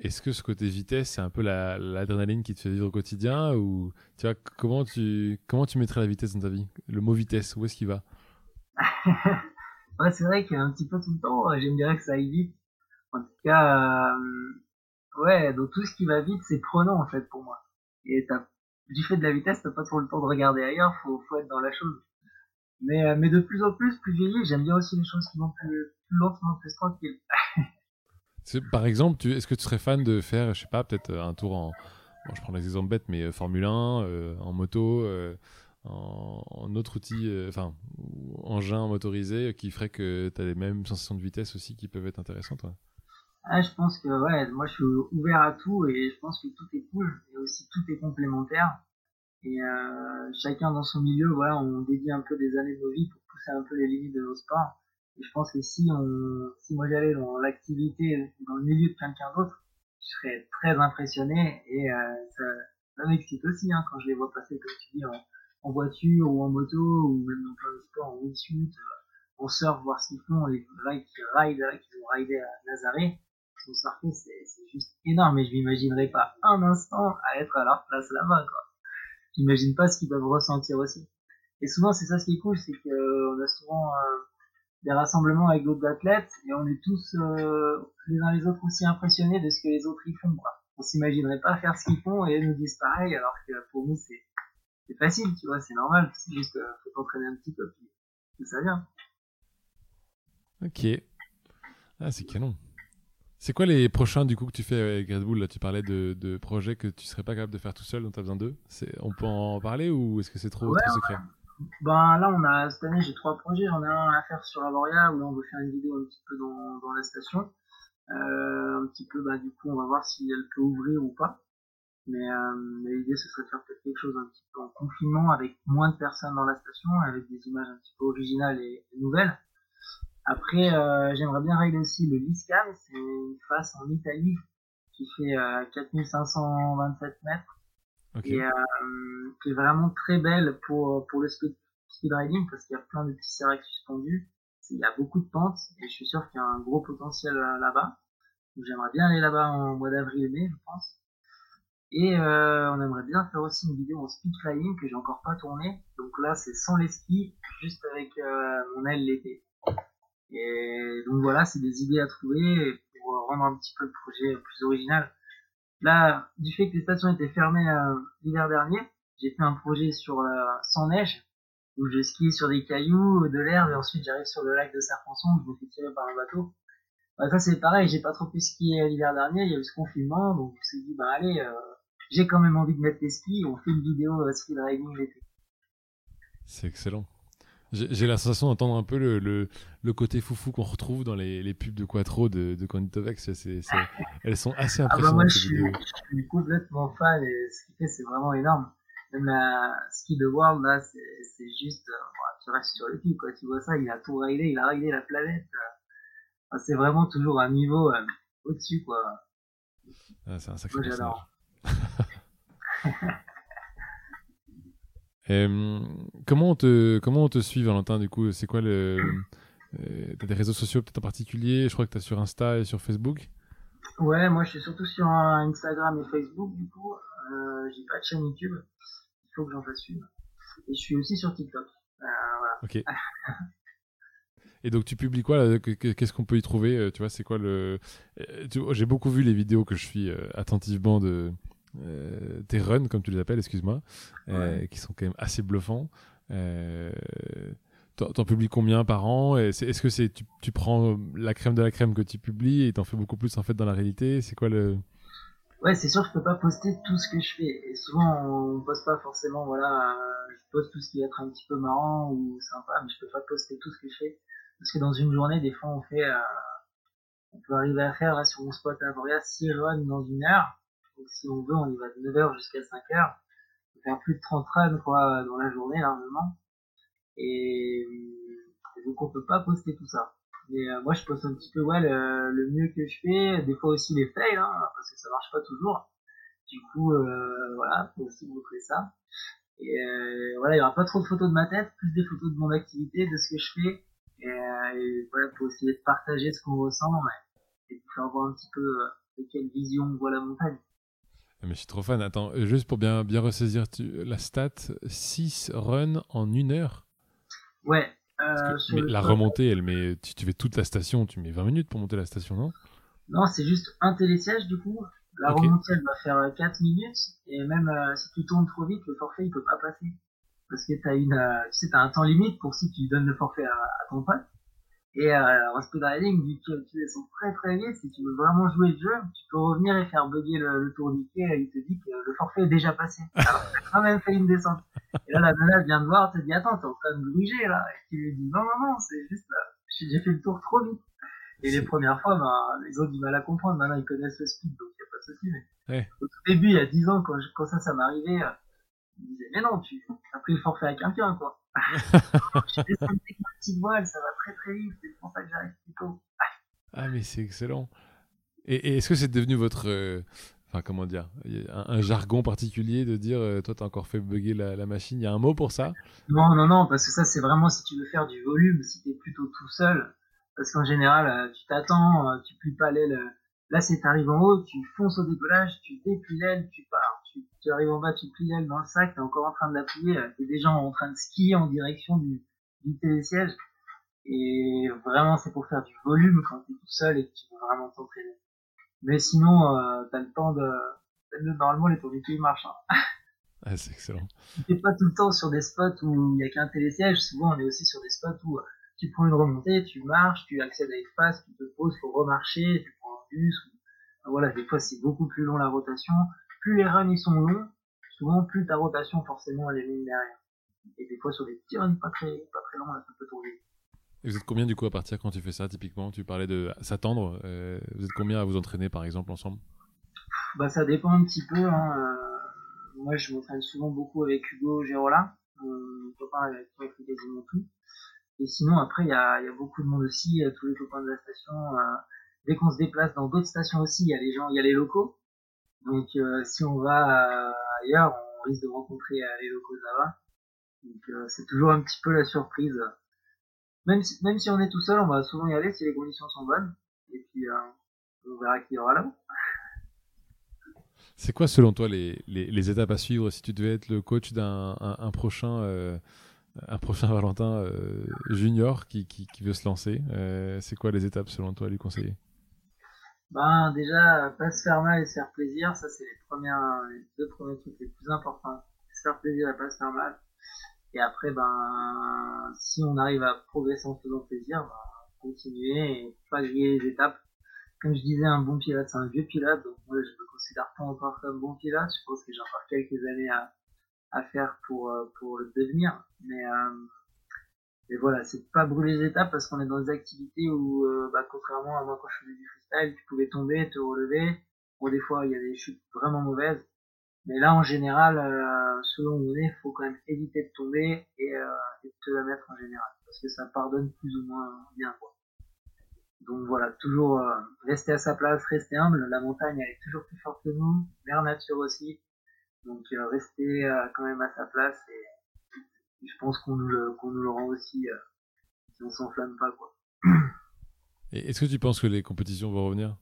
est-ce que ce côté vitesse, c'est un peu l'adrénaline qui te fait vivre au quotidien ou tu vois comment tu comment tu mettrais la vitesse dans ta vie? Le mot vitesse, où est-ce qu'il va? Ouais, c'est vrai qu'un petit peu tout le temps, j'aime bien que ça aille vite. En tout cas, ouais, donc tout ce qui va vite, c'est prenant pour moi. Et du fait de la vitesse, t'as pas trop le temps de regarder ailleurs, faut, faut être dans la chose. Mais, euh, mais de plus en plus, plus vieilli, j'aime bien aussi les choses qui vont plus, plus lentement, plus tranquilles. Par exemple, est-ce que tu serais fan de faire, je sais pas, peut-être euh, un tour en, bon, je prends l'exemple bête, mais euh, Formule 1, en moto, en, en, autre outil, enfin, engin motorisé qui ferait que tu as les mêmes sensations de vitesse aussi qui peuvent être intéressantes ah, Je pense que, ouais, moi je suis ouvert à tout et je pense que tout est cool et aussi tout est complémentaire. Et euh, chacun dans son milieu, voilà, on dédie un peu des années de nos vies pour pousser un peu les limites de nos sports. Et je pense que si on, si moi j'allais dans l'activité, dans le milieu de quelqu'un d'autre, je serais très impressionné et euh, ça, ça m'excite aussi hein, quand je les vois passer, comme tu dis, en, voiture ou en moto ou même dans plein de sports, en wingsuit, euh, en surf, voir ce qu'ils font, les rides qui ride, qui ont ridé à Nazaré, sont surfés, c'est juste énorme et je m'imaginerais pas un instant à être à leur place là-bas, quoi j'imagine pas ce qu'ils peuvent ressentir aussi. Et souvent, c'est ça ce qui est cool, c'est qu'on a souvent euh, des rassemblements avec d'autres athlètes et on est tous euh, les uns les autres aussi impressionnés de ce que les autres y font. Quoi. On s'imaginerait pas faire ce qu'ils font et ils nous disent pareil, alors que pour nous c'est c'est facile, tu vois, c'est normal. C'est juste euh, faut t'entraîner un petit peu puis, ça vient. Ok. Ah, c'est canon. C'est quoi les prochains du coup que tu fais avec Red Bull Là, tu parlais de, de, projets que tu serais pas capable de faire tout seul, dont tu as besoin d'eux. On peut en parler ou est-ce que c'est trop, secret? Ben là, on a cette année, j'ai trois projets. J'en ai un à faire sur Avoria où là, on veut faire une vidéo un petit peu dans, dans la station. Euh, un petit peu, bah, du coup, on va voir si elle peut ouvrir ou pas. Mais, euh, l'idée, ce serait de faire peut-être quelque chose un petit peu en confinement avec moins de personnes dans la station, avec des images un petit peu originales et nouvelles. Après, euh, j'aimerais bien régler aussi le Liscam, c'est une face en Italie qui fait euh, 4527 mètres et euh, qui est vraiment très belle pour pour le speed, riding parce qu'il y a plein de petits seracs suspendus, il y a beaucoup de pentes et je suis sûr qu'il y a un gros potentiel euh, là-bas. J'aimerais bien aller là-bas en mois d'avril-mai, je pense. Et euh, on aimerait bien faire aussi une vidéo en speed flying que j'ai encore pas tournée. Donc là, c'est sans les skis, juste avec euh, mon aile l'été. Et donc voilà, c'est des idées à trouver pour rendre un petit peu le projet plus original. Là, du fait que les stations étaient fermées euh, l'hiver dernier, j'ai fait un projet sur euh, sans neige où je skie sur des cailloux, de l'herbe et ensuite j'arrive sur le lac de Serpenson où je me fais tirer par un bateau. Bah, ça c'est pareil, j'ai pas trop pu skier l'hiver dernier, il y a eu ce confinement donc je me suis dit bah allez, euh, j'ai quand même envie de mettre les skis, on fait une vidéo euh, ski riding l'été. C'est excellent. J'ai la sensation d'entendre un peu le, le, le côté foufou qu'on retrouve dans les, les, pubs de Quattro de, de Conditovex. elles sont assez impressionnantes. Ah bah moi, je suis, je suis, complètement fan et ce qu'il fait, c'est vraiment énorme. Même la ski de World, là, c'est juste, euh, tu restes sur le cul, quoi. Tu vois ça, il a tout réglé, il a réglé la planète. Euh. c'est vraiment toujours un niveau euh, au-dessus, quoi. Ah, c'est un sacré Moi, j'adore. Euh, comment on te comment on te suit Valentin du coup? C'est quoi le euh, t'as des réseaux sociaux peut-être en particulier? Je crois que t'as sur Insta et sur Facebook. Ouais moi je suis surtout sur Instagram et Facebook du coup. Euh, j'ai pas de chaîne YouTube. Il faut que j'en fasse une. Et je suis aussi sur TikTok. Euh, voilà. ok. Et donc tu publies quoi Qu'est-ce qu'on peut y trouver? Tu vois, c'est quoi le J'ai beaucoup vu les vidéos que je suis attentivement de euh, tes runs, comme tu les appelles, excuse-moi, euh, qui sont quand même assez bluffants. Euh, T'en publies combien par an? Est-ce que c'est tu, tu, prends la crème de la crème que tu publies et t'en fais beaucoup plus en fait dans la réalité? C'est quoi le Ouais, c'est sûr, je peux pas poster tout ce que je fais. Et souvent, on poste pas forcément. Voilà, je poste tout ce qui va être un petit peu marrant ou sympa, mais je peux pas poster tout ce que je fais parce que dans une journée, des fois, on fait, euh, on peut arriver à faire là sur mon spot à Voria 6 runs dans une heure. Donc si on veut, on y va de 9h jusqu'à 5h. On faire plus de 30 runs quoi, dans la journée largement. Et, donc on peut pas poster tout ça. Mais euh, moi je poste un petit peu ouais, le, mieux que je fais, des fois aussi les fails, hein, parce que ça marche pas toujours. Du coup, euh, voilà, faut aussi montrer ça. Et euh, voilà, il y aura pas trop de photos de ma tête, plus des photos de mon activité, de ce que je fais. Et, euh, et voilà, faut essayer de partager ce qu'on ressent et de faire voir un petit peu euh, de quelle vision on voit la montagne. Ah, mais je suis trop fan. Attends, euh, juste pour bien, bien ressaisir la stat, 6 runs en une heure Ouais. Euh, mais la remontée, elle met, si tu fais toute la station, tu mets 20 minutes pour monter la station, non? Non, c'est juste un télésiège du coup. La remontée, elle va faire 4 euh, minutes. Et même si tu tournes trop vite, le forfait, il peut pas passer. Parce que t'as une, tu sais, t'as un temps limite pour si tu donnes le forfait à, à ton pote. Et euh, en speed riding, vu que tu sont très très vite, si tu veux vraiment jouer le jeu, tu peux revenir et faire bugger le, le tourniquet et il te dit que le forfait est déjà passé. Alors tu as quand même fait une descente. Et là, la nana vient te voir, te dit attends, t'es en train de gruger là. Et tu lui dis non, non, non, c'est juste là, euh, j'ai fait le tour trop vite. Et les premières fois, ben, ils ont du mal à comprendre. Maintenant, ils connaissent le speed, donc il n'y a pas de souci. Mais ouais. au tout début, il y a 10 ans, quand, quand ça, ça m'arrivait, euh, ils disaient mais non, tu as pris le forfait à quelqu'un, quoi. Je descendu avec ma petite voile, ça va très très vite, c'est pour ça que j'arrive plus tôt. ah, mais c'est excellent. Et, est-ce que c'est devenu votre. Euh, enfin, comment dire un, jargon particulier de dire euh, toi, t'as encore fait bugger la, machine Il y a un mot pour ça? Non, non, non, parce que ça, c'est vraiment si tu veux faire du volume, si t'es plutôt tout seul. Parce qu'en général, euh, tu t'attends, tu plies pas l'aile. Là, c'est t'arrives en haut, tu fonces au décollage, tu déplies l'aile, tu pars tu, arrives en bas, tu plies l'aile dans le sac, t'es encore en train de l'appuyer, t'es déjà en train de skier en direction du, du télésiège. Et vraiment, c'est pour faire du volume quand t'es tout seul et que tu veux vraiment t'entraîner. Mais sinon, euh, t'as le temps de... Normalement, les tourniquets marchent. Hein. Ah, c'est excellent. Tu pas tout le temps sur des spots où il y a qu'un télésiège. Souvent, on est aussi sur des spots où tu prends une remontée, tu marches, tu accèdes à l'espace, tu te poses, faut remarcher, tu prends plus. Voilà, des fois c'est beaucoup plus long la rotation. Plus les runs ils sont longs, souvent plus ta rotation forcément elle est ligne derrière. Et des fois sur des petits runs pas très, pas très longs, là, ça peut tourner. Et vous êtes combien du coup à partir quand tu fais ça typiquement? Tu parlais de s'attendre. Euh, vous êtes combien à vous entraîner par exemple ensemble? Bah ça dépend un petit peu. Hein. Euh, moi je m'entraîne souvent beaucoup avec Hugo Gérola, mon copain avec qui fait quasiment tout. Et sinon après il y a, y a, beaucoup de monde aussi, tous les copains de la station. Euh, dès qu'on se déplace dans d'autres stations aussi, il y a les gens, il y a les locaux. Donc si on va ailleurs, on risque de rencontrer locaux là-bas. Donc c'est toujours un petit peu la surprise. Même si, on est tout seul, on va souvent y aller si les conditions sont bonnes. Et puis, euh, on verra qui y aura là-haut. C'est quoi, selon toi, les, les, étapes à suivre si tu devais être le coach d'un un, prochain, euh, prochain Valentin euh, junior qui, qui, veut se lancer euh, C'est quoi les étapes, selon toi, à lui conseiller? Ben, Déjà, pas se faire mal et se faire plaisir. Ça, c'est les, premières, les deux premiers trucs les plus importants. Se faire plaisir et pas se faire mal. Et après, ben, si on arrive à progresser en faisant plaisir, ben, continuer et pas griller les étapes. Comme je disais, un bon pilote, c'est un vieux pilote, donc moi je me considère pas encore comme bon pilote. Je pense que j'ai encore quelques années à, à faire pour, euh, pour le devenir. Mais, euh, voilà, c'est pas brûler les étapes parce qu'on est dans des activités où, euh, bah, contrairement à moi quand je faisais du freestyle, tu pouvais tomber, te relever. Bon, des fois, il y a des chutes vraiment mauvaises. Mais là, en général, euh, selon où on est, faut quand même éviter de tomber et, euh, et, de te la mettre en général, parce que ça pardonne plus ou moins bien. Quoi. Donc voilà, toujours rester à sa place, rester humble. La montagne, elle est toujours plus forte que nous, l'air nature aussi. Donc rester quand même à sa place et, et je pense qu'on nous, le, qu'on nous le rend aussi si on s'enflamme pas. quoi. Et est-ce que tu penses que les compétitions vont revenir?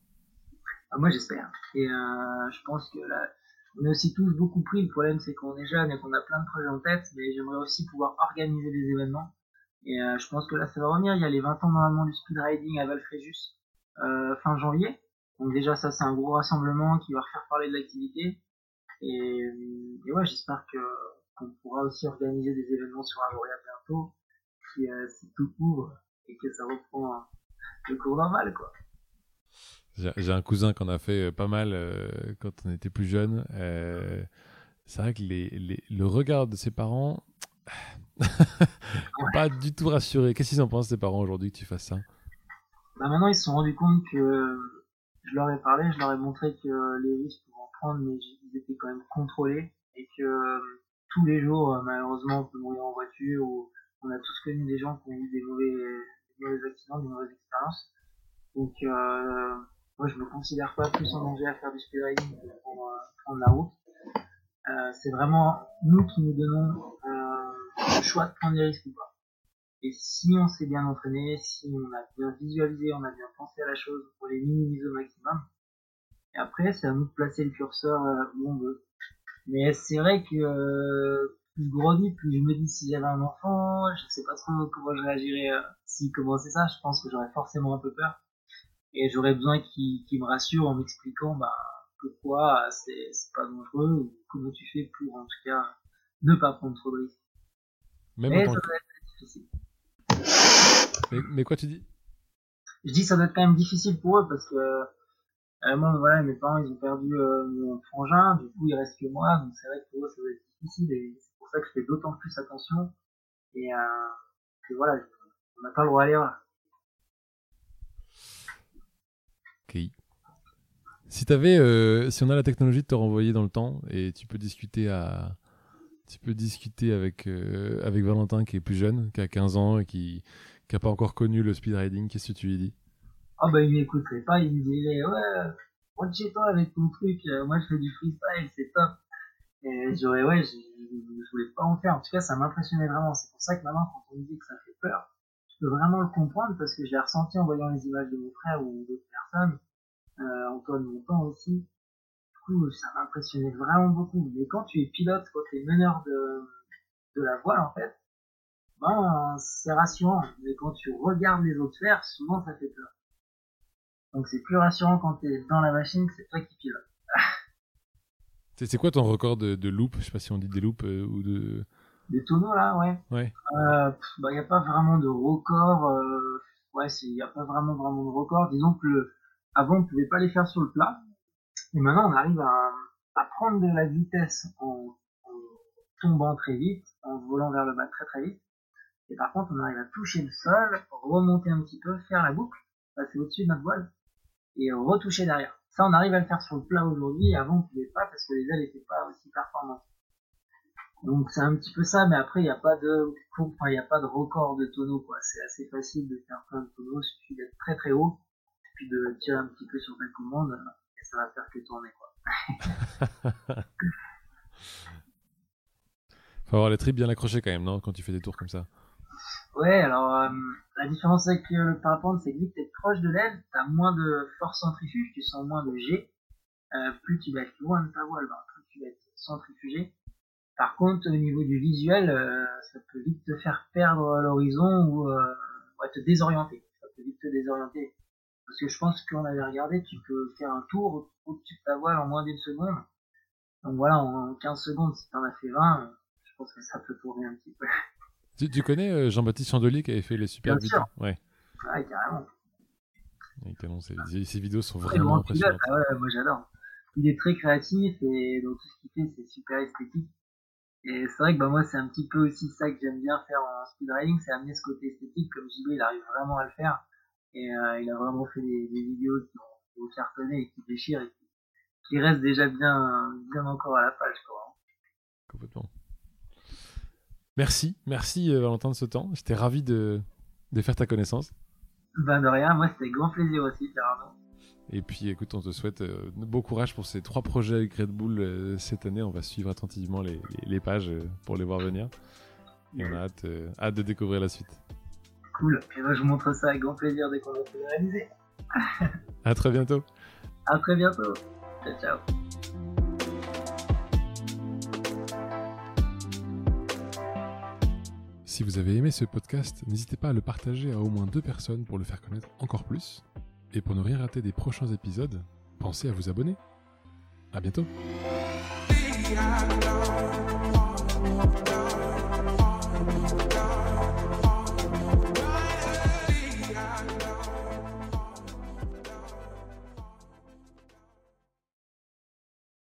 Ah, Moi j'espère. Et je pense que là on est aussi tous beaucoup pris. Le problème, c'est qu'on est jeune et qu'on a plein de projets en tête, mais j'aimerais aussi pouvoir organiser des événements. Et euh, je pense que là, ça va revenir. Il y a les 20 ans normalement du speed riding à Valfréjus euh, fin janvier. Donc déjà, ça, c'est un gros rassemblement qui va refaire parler de l'activité. Et, et, ouais, j'espère que qu'on pourra aussi organiser des événements sur Agoria bientôt, si, euh, si tout ouvre et que ça reprend le cours normal, quoi. J'ai un cousin qu'on a fait euh, pas mal euh, quand on était plus jeune. Euh, c'est vrai que les, les, le regard de ses parents, pas du tout rassuré. Qu'est-ce qu'ils en pensent, tes parents, aujourd'hui, que tu fasses ça? Bah Maintenant, ils se sont rendus compte que je leur ai parlé, je leur ai montré que les risques pouvaient en prendre, mais ils étaient quand même contrôlés et que tous les jours, malheureusement, on peut mourir en voiture ou on a tous connu des gens qui ont eu des mauvais, des mauvais accidents, des mauvaises expériences. Donc, euh, moi, je me considère pas plus en danger à faire du speedriding que pour euh, prendre la route. Euh, c'est vraiment nous qui nous donnons euh, le choix de prendre des risques ou pas. Et si on s'est bien entraîné, si on a bien visualisé, on a bien pensé à la chose pour les minimiser au maximum. Et après, c'est à nous de placer le curseur euh, où on veut. Mais c'est vrai que euh, plus je grandis, plus je me dis si j'avais un enfant, je sais pas trop comment je réagirais euh, s'il commençait ça. Je pense que j'aurais forcément un peu peur et j'aurais besoin qu'il me rassure en m'expliquant bah, pourquoi c'est pas dangereux ou comment tu fais pour en tout cas ne pas prendre trop de risques. Même mais ça doit être difficile. Mais, mais, quoi tu dis? Je dis ça doit être quand même difficile pour eux parce que moi voilà mes parents ils ont perdu euh, mon frangin, du coup il reste que moi donc c'est vrai que pour eux ça doit être difficile et c'est pour ça que je fais d'autant plus attention et euh, voilà on n'a pas le droit à l'erreur. Si t'avais, euh, si on a la technologie de te renvoyer dans le temps et tu peux discuter à, tu peux discuter avec avec Valentin qui est plus jeune, qui a 15 ans et qui qui a pas encore connu le speed riding, qu'est-ce que tu lui dis? Ah bah il m'écouterait pas, il me dirait ouais, rentre chez toi avec ton truc, euh, moi je fais du freestyle, c'est top. Et j'aurais ouais, je, je, voulais pas en faire. En tout cas, ça m'impressionnait vraiment. C'est pour ça que maintenant, quand on me dit que ça fait peur, je peux vraiment le comprendre parce que je l'ai ressenti en voyant les images de mon frère ou d'autres personnes euh, Antoine Montant aussi. Du coup, ça m'impressionnait vraiment beaucoup. Mais quand tu es pilote, quand tu es meneur de, de la voile, en fait, ben, c'est rassurant. Mais quand tu regardes les autres faire, souvent ça fait peur. Donc c'est plus rassurant quand tu es dans la machine que c'est toi qui pilote. c'est quoi ton record de, de loop? Je sais pas si on dit des loops euh, ou de... Des tonneaux là, ouais. Ouais. Euh, bah y a pas vraiment de record. Euh, ouais, il y a pas vraiment vraiment de record. Disons que le, avant on pouvait pas les faire sur le plat, et maintenant on arrive à, à prendre de la vitesse en, en tombant très vite, en volant vers le bas très très vite. Et par contre, on arrive à toucher le sol, remonter un petit peu, faire la boucle, passer au-dessus de notre voile, et retoucher derrière. Ça, on arrive à le faire sur le plat aujourd'hui, avant on pouvait pas parce que les ailes n'étaient pas aussi performantes. Donc c'est un petit peu ça, mais après il n'y a pas de enfin, il a pas de record de tonneau quoi. C'est assez facile de faire plein de tonneaux, il suffit d'être très très haut, puis de tirer un petit peu sur ta commande, et ça va faire que tourner quoi. Faut avoir les tripes bien accrochées quand même, non Quand tu fais des tours comme ça. Ouais, alors euh, la différence avec le parapente, c'est que vu t'es proche de l'aile, t'as moins de force centrifuge, tu sens moins de G. Euh, plus tu vas être loin de ta voile, ben, plus tu vas être centrifugé. Par contre, au niveau du visuel, euh, ça peut vite te faire perdre l'horizon ou euh, ouais, te désorienter. Ça peut vite te désorienter. Parce que je pense qu'on avait regardé, tu peux faire un tour au-dessus de ta voile en moins d'une seconde. Donc voilà, en 15 secondes, si t'en as fait 20, je pense que ça peut tourner un petit peu. Tu, tu connais euh, Jean-Baptiste Chandelier qui avait fait les super Bien vidéos sûr. Ouais. Ouais, carrément. Excellent, ces, ces vidéos sont vraiment impressionnantes. ah ouais, moi j'adore. Il est très créatif et donc tout ce qu'il fait c'est super esthétique. Et c'est vrai que bah, moi c'est un petit peu aussi ça que j'aime bien faire en speedriding, c'est amener ce côté esthétique comme JB il arrive vraiment à le faire. Et euh, il a vraiment fait des, des vidéos qui ont, qui ont et qui déchirent et qui, qui restent déjà bien, bien encore à la page quoi. Complètement. Merci, merci euh, Valentin de ce temps. J'étais ravi de, de faire ta connaissance. Ben de rien, moi c'était grand plaisir aussi Pierre. Et puis écoute, on te souhaite euh, bon courage pour ces trois projets avec Red Bull euh, cette année. On va suivre attentivement les, les- les pages euh, pour les voir venir. Et on a hâte, hâte de découvrir la suite. Cool, et moi je vous montre ça avec grand plaisir dès qu'on a pu le réaliser. À très bientôt. À très bientôt. Ciao ciao. Si vous avez aimé ce podcast, n'hésitez pas à le partager à au moins deux personnes pour le faire connaître encore plus. Et pour ne rien rater des prochains épisodes, pensez à vous abonner. À bientôt.